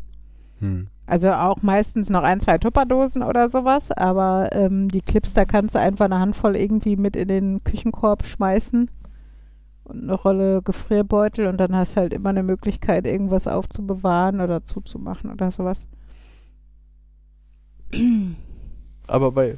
Hm. Also auch meistens noch ein, zwei Tupperdosen oder sowas, aber ähm, die Clips, da kannst du einfach eine Handvoll irgendwie mit in den Küchenkorb schmeißen und eine Rolle Gefrierbeutel und dann hast du halt immer eine Möglichkeit, irgendwas aufzubewahren oder zuzumachen oder sowas. Aber bei,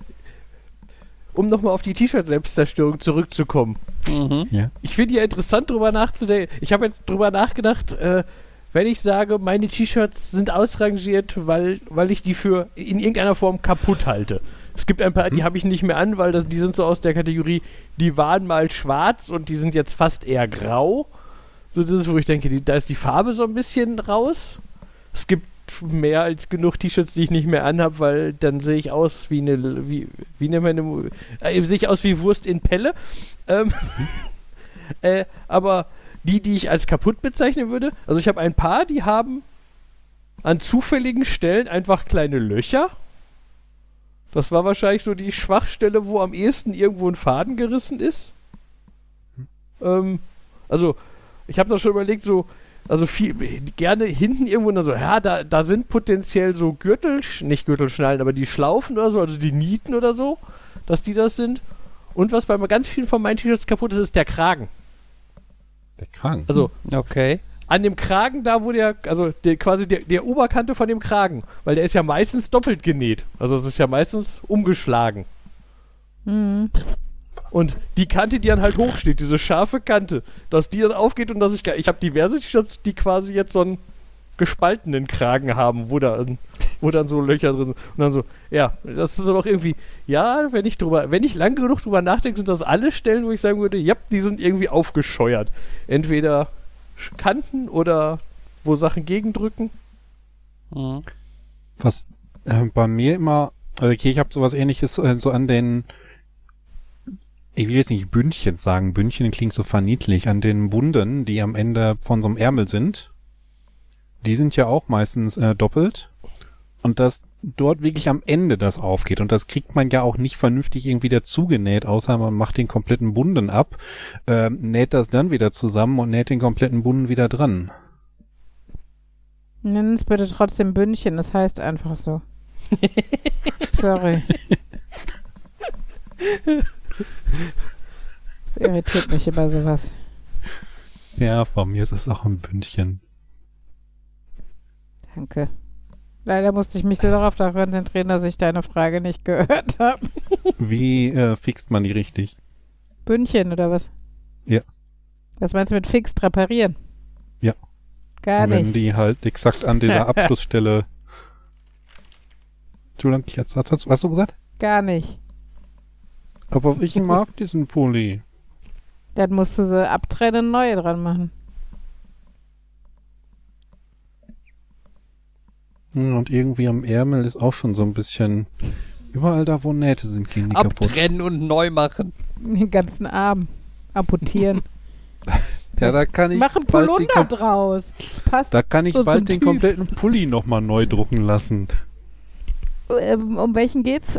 um nochmal auf die T-Shirt-Selbstzerstörung zurückzukommen. Mhm. Ich finde ja interessant, drüber nachzudenken. Ich habe jetzt drüber nachgedacht, äh, wenn ich sage, meine T-Shirts sind ausrangiert, weil, weil ich die für in irgendeiner Form kaputt halte. Es gibt ein paar, die habe ich nicht mehr an, weil das, die sind so aus der Kategorie, die waren mal schwarz und die sind jetzt fast eher grau. So das ist, wo ich denke, die, da ist die Farbe so ein bisschen raus. Es gibt mehr als genug T-Shirts, die ich nicht mehr anhab, weil dann sehe ich aus wie eine, wie, wie nennt man eine, äh, sehe ich aus wie Wurst in Pelle. Ähm, äh, aber die, die ich als kaputt bezeichnen würde, also ich habe ein paar, die haben an zufälligen Stellen einfach kleine Löcher. Das war wahrscheinlich so die Schwachstelle, wo am ehesten irgendwo ein Faden gerissen ist. Ähm, also, ich habe da schon überlegt, so, also viel, gerne hinten irgendwo dann so, ja, da, da sind potenziell so Gürtel, nicht Gürtelschnallen, aber die Schlaufen oder so, also die Nieten oder so, dass die das sind. Und was bei ganz vielen von meinen T-Shirts kaputt ist, ist der Kragen. Der Kragen. Also Okay. an dem Kragen, da wo der, also der, quasi der, der Oberkante von dem Kragen, weil der ist ja meistens doppelt genäht. Also es ist ja meistens umgeschlagen. Mhm. Und die Kante, die dann halt hochsteht, diese scharfe Kante, dass die dann aufgeht und dass ich, ich habe diverse T-Shirts, die quasi jetzt so einen gespaltenen Kragen haben, wo, da, wo dann so Löcher drin sind. Und dann so, ja, das ist aber auch irgendwie, ja, wenn ich drüber, wenn ich lang genug drüber nachdenke, sind das alle Stellen, wo ich sagen würde, ja, die sind irgendwie aufgescheuert. Entweder Kanten oder wo Sachen gegendrücken. Mhm. Was äh, bei mir immer, also okay, ich habe sowas ähnliches äh, so an den ich will jetzt nicht Bündchen sagen, Bündchen klingt so verniedlich, an den Bunden, die am Ende von so einem Ärmel sind. Die sind ja auch meistens äh, doppelt. Und dass dort wirklich am Ende das aufgeht. Und das kriegt man ja auch nicht vernünftig irgendwie dazugenäht, außer man macht den kompletten Bunden ab, äh, näht das dann wieder zusammen und näht den kompletten Bunden wieder dran. Nenn es bitte trotzdem Bündchen, das heißt einfach so. Sorry. Das irritiert mich über sowas. Ja, von mir ist es auch ein Bündchen. Danke. Leider musste ich mich so darauf konzentrieren, dass ich deine Frage nicht gehört habe. Wie äh, fixt man die richtig? Bündchen oder was? Ja. Was meinst du mit fix reparieren? Ja. Gar Wenn nicht. die halt exakt an dieser Abschlussstelle. Entschuldigung, jetzt hast, hast, hast du gesagt? Gar nicht. Aber ich mag diesen Pulli. Dann musst du sie abtrennen und neue dran machen. Und irgendwie am Ärmel ist auch schon so ein bisschen. Überall da, wo Nähte sind, gehen die kaputt. Abtrennen und neu machen. Den ganzen Arm. Amputieren. Ja, da kann ich Machen bald, den, Polunder draus. Passt. da kann ich so bald den Typ. kompletten Pulli nochmal neu drucken lassen. Ähm, um welchen geht's?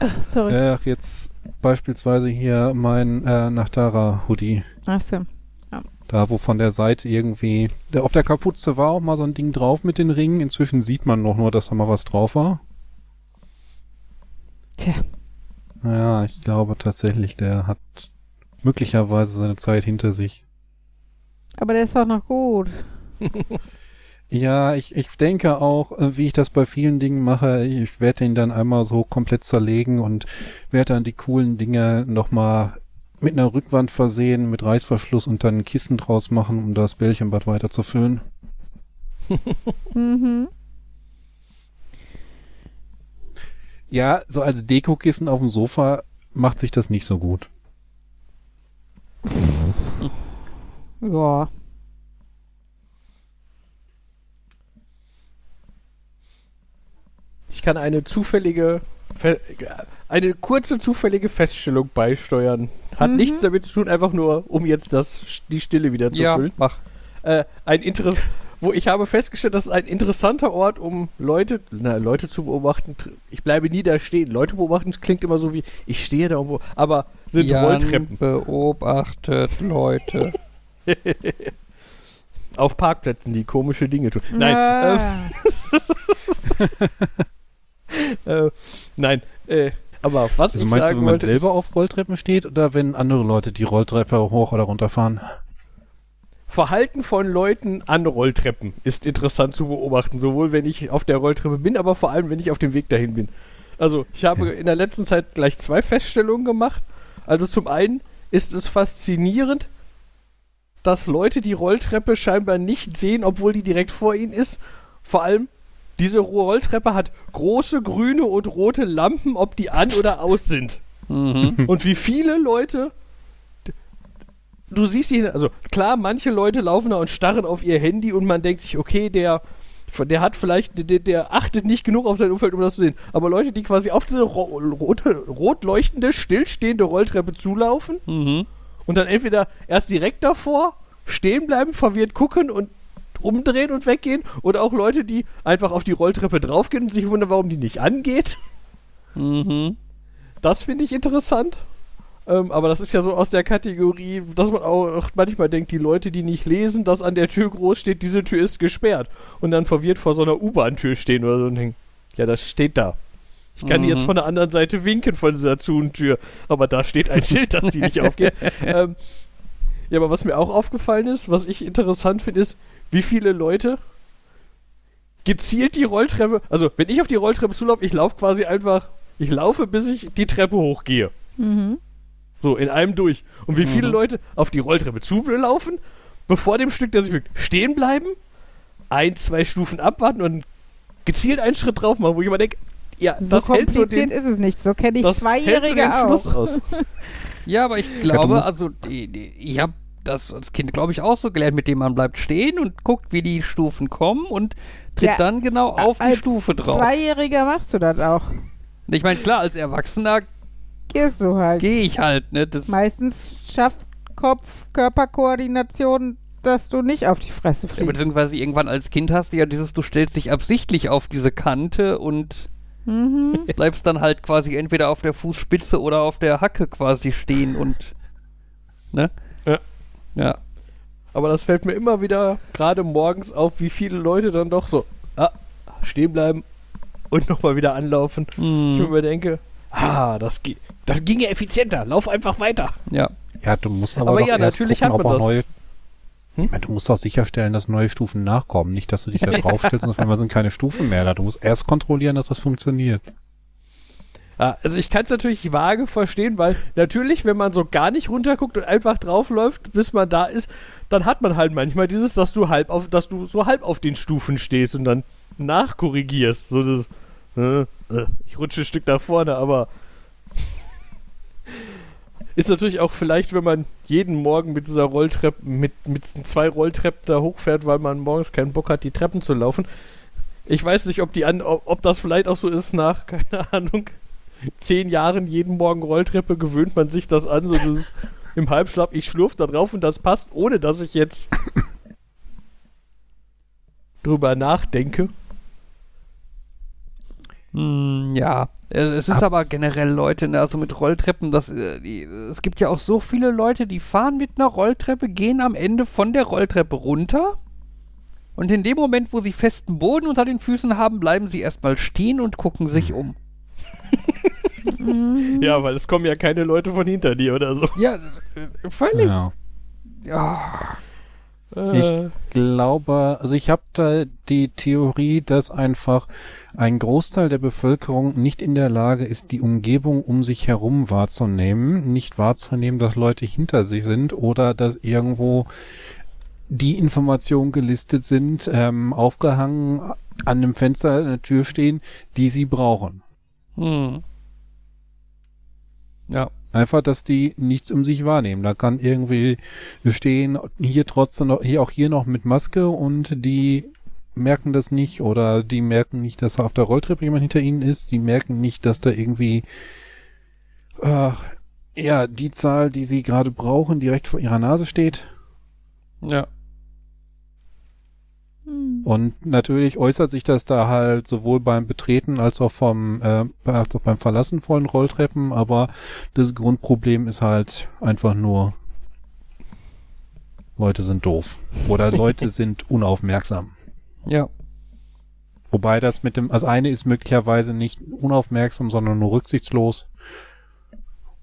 Ach, sorry. Ach, jetzt beispielsweise hier mein äh, Nachtara-Hoodie. Achso. Da, wo von der Seite irgendwie. Der, auf der Kapuze war auch mal so ein Ding drauf mit den Ringen. Inzwischen sieht man noch nur, dass da mal was drauf war. Tja. Ja, ich glaube tatsächlich, der hat möglicherweise seine Zeit hinter sich. Aber der ist doch noch gut. Ja, ich, ich denke auch, äh, wie ich das bei vielen Dingen mache, ich werde den dann einmal so komplett zerlegen und werde dann die coolen Dinge nochmal mit einer Rückwand versehen, mit Reißverschluss und dann ein Kissen draus machen, um das Bällchenbad weiterzufüllen. Mhm. Ja, so als Dekokissen auf dem Sofa macht sich das nicht so gut. Ja. Ich kann eine zufällige, eine kurze zufällige Feststellung beisteuern. Hat Mhm. nichts damit zu tun, einfach nur, um jetzt das, die Stille wieder zu Ja, füllen. mach. Äh, ein Interess wo ich habe festgestellt, dass es ein interessanter Ort, um Leute, na, Leute zu beobachten. Ich bleibe nie da stehen. Leute beobachten klingt immer so wie, ich stehe da irgendwo, aber sind Jan Rolltreppen beobachtet Leute. auf Parkplätzen, die komische Dinge tun. Nein, Ah. Äh, nein, äh, aber was Also ich meinst du, sagen wenn man wollte, selber auf Rolltreppen steht oder wenn andere Leute die Rolltreppe hoch oder runter fahren? Verhalten von Leuten an Rolltreppen ist interessant zu beobachten, sowohl wenn ich auf der Rolltreppe bin, aber vor allem wenn ich auf dem Weg dahin bin. Also ich habe Ja. in der letzten Zeit gleich zwei Feststellungen gemacht. Also zum einen ist es faszinierend, dass Leute die Rolltreppe scheinbar nicht sehen, obwohl die direkt vor ihnen ist. Vor allem diese Rolltreppe hat große grüne und rote Lampen, ob die an oder aus sind. Mhm. Und wie viele Leute. Du siehst ihn, also klar, manche Leute laufen da und starren auf ihr Handy und man denkt sich, okay, der, der hat vielleicht, der, der achtet nicht genug auf sein Umfeld, um das zu sehen. Aber Leute, die quasi auf diese ro rote, rot leuchtende, stillstehende Rolltreppe zulaufen Mhm. und dann entweder erst direkt davor stehen bleiben, verwirrt gucken und umdrehen und weggehen oder auch Leute, die einfach auf die Rolltreppe draufgehen und sich wundern, warum die nicht angeht. Mhm. Das finde ich interessant. Ähm, aber das ist ja so aus der Kategorie, dass man auch manchmal denkt, die Leute, die nicht lesen, dass an der Tür groß steht, diese Tür ist gesperrt. Und dann verwirrt vor so einer U-Bahn-Tür stehen oder so und denken, ja, das steht da. Ich kann Mhm. jetzt von der anderen Seite winken von dieser Zun-Tür, aber da steht ein Schild, dass die nicht aufgeht. Ähm, ja, aber was mir auch aufgefallen ist, was ich interessant finde, ist, wie viele Leute gezielt die Rolltreppe, also wenn ich auf die Rolltreppe zulaufe, ich laufe quasi einfach, ich laufe, bis ich die Treppe hochgehe. Mhm. So, in einem durch. Und wie viele Mhm. Leute auf die Rolltreppe zulaufen, bevor dem Stück, das sich wirkt, stehen bleiben, ein, zwei Stufen abwarten und gezielt einen Schritt drauf machen, wo ich immer denke, ja, So das hält so kompliziert den, ist es nicht. So kenne ich das hält so den Zweijährige auch. aus. Ja, aber ich glaube, also ich habe das als Kind, glaube ich, auch so gelernt, mit dem man bleibt stehen und guckt, wie die Stufen kommen und tritt Ja, dann genau auf die Als Stufe drauf. Zweijähriger machst du das auch. Ich meine, klar, als Erwachsener gehst du halt. Gehe ich halt, ne? Das, Meistens schafft Kopf-Körper-Koordination, dass du nicht auf die Fresse ja, fliegst. beziehungsweise irgendwann als Kind hast du ja dieses, du stellst dich absichtlich auf diese Kante und Mhm. bleibst dann halt quasi entweder auf der Fußspitze oder auf der Hacke quasi stehen und ne? Ja. Ja. Aber das fällt mir immer wieder gerade morgens auf, wie viele Leute dann doch so ah, stehen bleiben und nochmal wieder anlaufen. Ich mir Hm. denke, ah, das, ge das ginge effizienter, lauf einfach weiter. Ja. Ja, du musst aber, Aber doch ja, erst natürlich gucken, hat man auch das. neue. Hm? Ja, Du musst auch sicherstellen, dass neue Stufen nachkommen. Nicht, dass du dich da draufstellst und auf einmal sind keine Stufen mehr da. Du musst erst kontrollieren, dass das funktioniert. Ja, also ich kann es natürlich vage verstehen, weil natürlich, wenn man so gar nicht runterguckt und einfach draufläuft, bis man da ist, dann hat man halt manchmal dieses, dass du halb auf, dass du so halb auf den Stufen stehst und dann nachkorrigierst. So das, äh, äh, ich rutsche ein Stück nach vorne, aber ist natürlich auch vielleicht, wenn man jeden Morgen mit dieser Rolltreppe, mit, mit zwei Rolltreppen da hochfährt, weil man morgens keinen Bock hat, die Treppen zu laufen. Ich weiß nicht, ob die an, ob das vielleicht auch so ist nach, keine Ahnung, zehn Jahren jeden Morgen Rolltreppe gewöhnt man sich das an, so dieses im Halbschlaf, ich schlurf da drauf und das passt, ohne dass ich jetzt drüber nachdenke. Hm, ja, es, ist aber generell Leute, ne, also mit Rolltreppen, das, äh, die, es gibt ja auch so viele Leute, die fahren mit einer Rolltreppe, gehen am Ende von der Rolltreppe runter und in dem Moment, wo sie festen Boden unter den Füßen haben, bleiben sie erstmal stehen und gucken sich um. Ja, weil es kommen ja keine Leute von hinter dir oder so. Ja, völlig. Ja. Ja. Äh, glaube, also ich habe da die Theorie, dass einfach ein Großteil der Bevölkerung nicht in der Lage ist, die Umgebung um sich herum wahrzunehmen, nicht wahrzunehmen, dass Leute hinter sich sind oder dass irgendwo die Informationen gelistet sind, ähm, aufgehangen an einem Fenster, an der Tür stehen, die sie brauchen. Hm. Ja. Einfach, dass die nichts um sich wahrnehmen. Da kann irgendwie stehen, hier trotzdem noch, hier auch hier noch mit Maske und die merken das nicht oder die merken nicht, dass auf der Rolltreppe jemand hinter ihnen ist. Die merken nicht, dass da irgendwie äh, ja die Zahl, die sie gerade brauchen, direkt vor ihrer Nase steht. Ja. Hm. Und natürlich äußert sich das da halt sowohl beim Betreten als auch vom äh, als auch beim Verlassen von Rolltreppen, aber das Grundproblem ist halt einfach nur Leute sind doof oder Leute sind unaufmerksam. Ja. Wobei das mit dem, das eine ist möglicherweise nicht unaufmerksam, sondern nur rücksichtslos.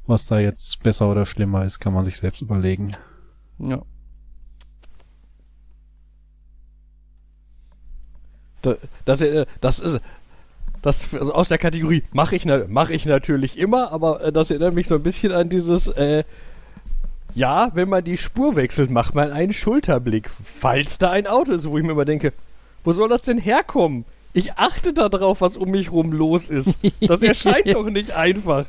Was da jetzt besser oder schlimmer ist, kann man sich selbst überlegen. Ja. Das, äh, das ist das also aus der Kategorie mache ich, mach ich natürlich immer, aber äh, das erinnert mich so ein bisschen an dieses äh, ja, wenn man die Spur wechselt, macht man einen Schulterblick, falls da ein Auto ist, wo ich mir immer denke, wo soll das denn herkommen? Ich achte da drauf, was um mich rum los ist. Das erscheint doch nicht einfach.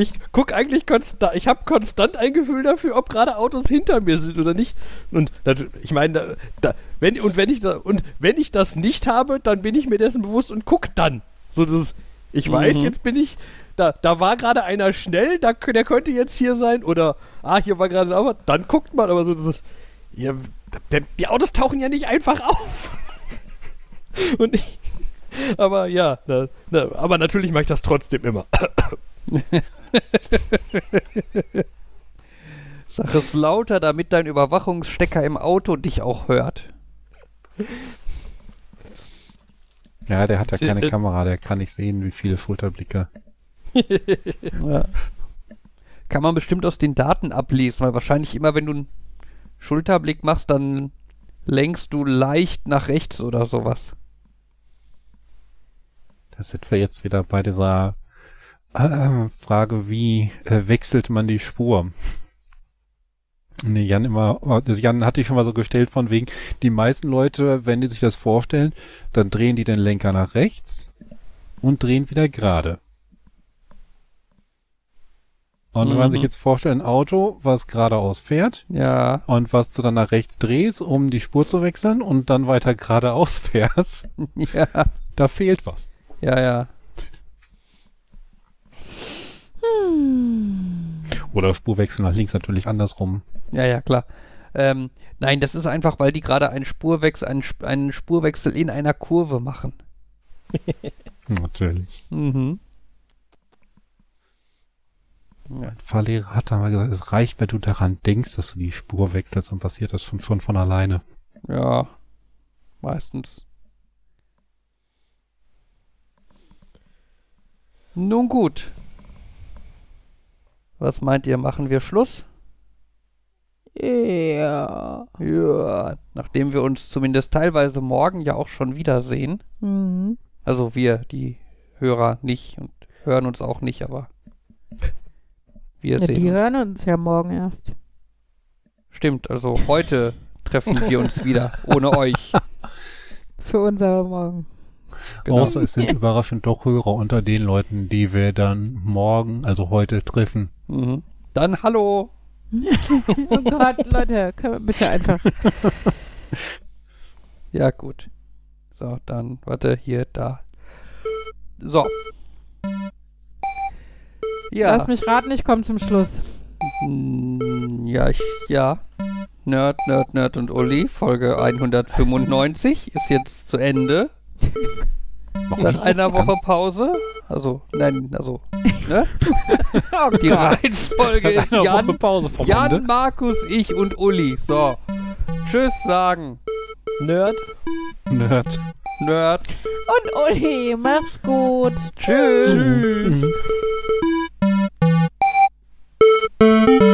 Ich guck eigentlich konstant, ich habe konstant ein Gefühl dafür, ob gerade Autos hinter mir sind oder nicht. Und nat- ich meine, da, da, wenn und wenn ich da und wenn ich das nicht habe, dann bin ich mir dessen bewusst und guck dann. So das, ich weiß, Mhm. jetzt bin ich da, da war gerade einer schnell, da, der könnte jetzt hier sein oder ah, hier war gerade ein dann guckt man, aber so dieses ja, der, die Autos tauchen ja nicht einfach auf. und ich, aber ja, na, na, aber natürlich mache ich das trotzdem immer. Sag es lauter, damit dein Überwachungsstecker im Auto dich auch hört. Ja, der hat ja keine Kamera, der kann nicht sehen, wie viele Schulterblicke. Ja. Kann man bestimmt aus den Daten ablesen, weil wahrscheinlich immer, wenn du einen Schulterblick machst, dann lenkst du leicht nach rechts oder sowas. Da sind wir jetzt wieder bei dieser äh, Frage, wie äh, wechselt man die Spur? Nee, Jan immer, also Jan hatte ich schon mal so gestellt von wegen, die meisten Leute, wenn die sich das vorstellen, dann drehen die den Lenker nach rechts und drehen wieder gerade. Und wenn man Mhm. sich jetzt vorstellt, ein Auto, was geradeaus fährt Ja, und was du dann nach rechts drehst, um die Spur zu wechseln und dann weiter geradeaus fährst, ja, da fehlt was. ja, ja. Oder Spurwechsel nach links natürlich andersrum. Ja, ja, klar. Ähm, nein, das ist einfach, weil die gerade einen Spurwechsel, einen, Sp- einen Spurwechsel in einer Kurve machen. Natürlich. Mhm. Ja. Fahrlehrer hat einmal gesagt, es reicht, wenn du daran denkst, dass du die Spur wechselst, dann passiert das schon, schon von alleine. ja, meistens. Nun gut. Was meint ihr, machen wir Schluss? Ja. Ja, nachdem wir uns zumindest teilweise morgen ja auch schon wiedersehen. Mhm. Also wir, die Hörer nicht und hören uns auch nicht, aber wir Ja, sehen die uns. hören uns ja morgen erst. Stimmt, also heute treffen wir uns wieder, ohne euch. Für unser Morgen. Genau. Außer es sind überraschend doch Hörer unter den Leuten, die wir dann morgen, also heute treffen. Mhm. Dann hallo. Oh Gott, Leute, können wir bitte einfach. Ja, gut. So, dann, warte, hier, da. So. Ja. Lass mich raten, ich komme zum Schluss. Mm, Ja, ich, ja. Nerd, Nerd, Nerd und Uli, Folge 195 ist jetzt zu Ende. Nach einer Woche Pause? Also, nein, also, ne? Oh Die Reihenfolge ist Jan, Jan, Markus, ich und Uli. So. Tschüss sagen. Nerd. Nerd. Nerd. Und Uli, mach's gut. Tschüss. Tschüss.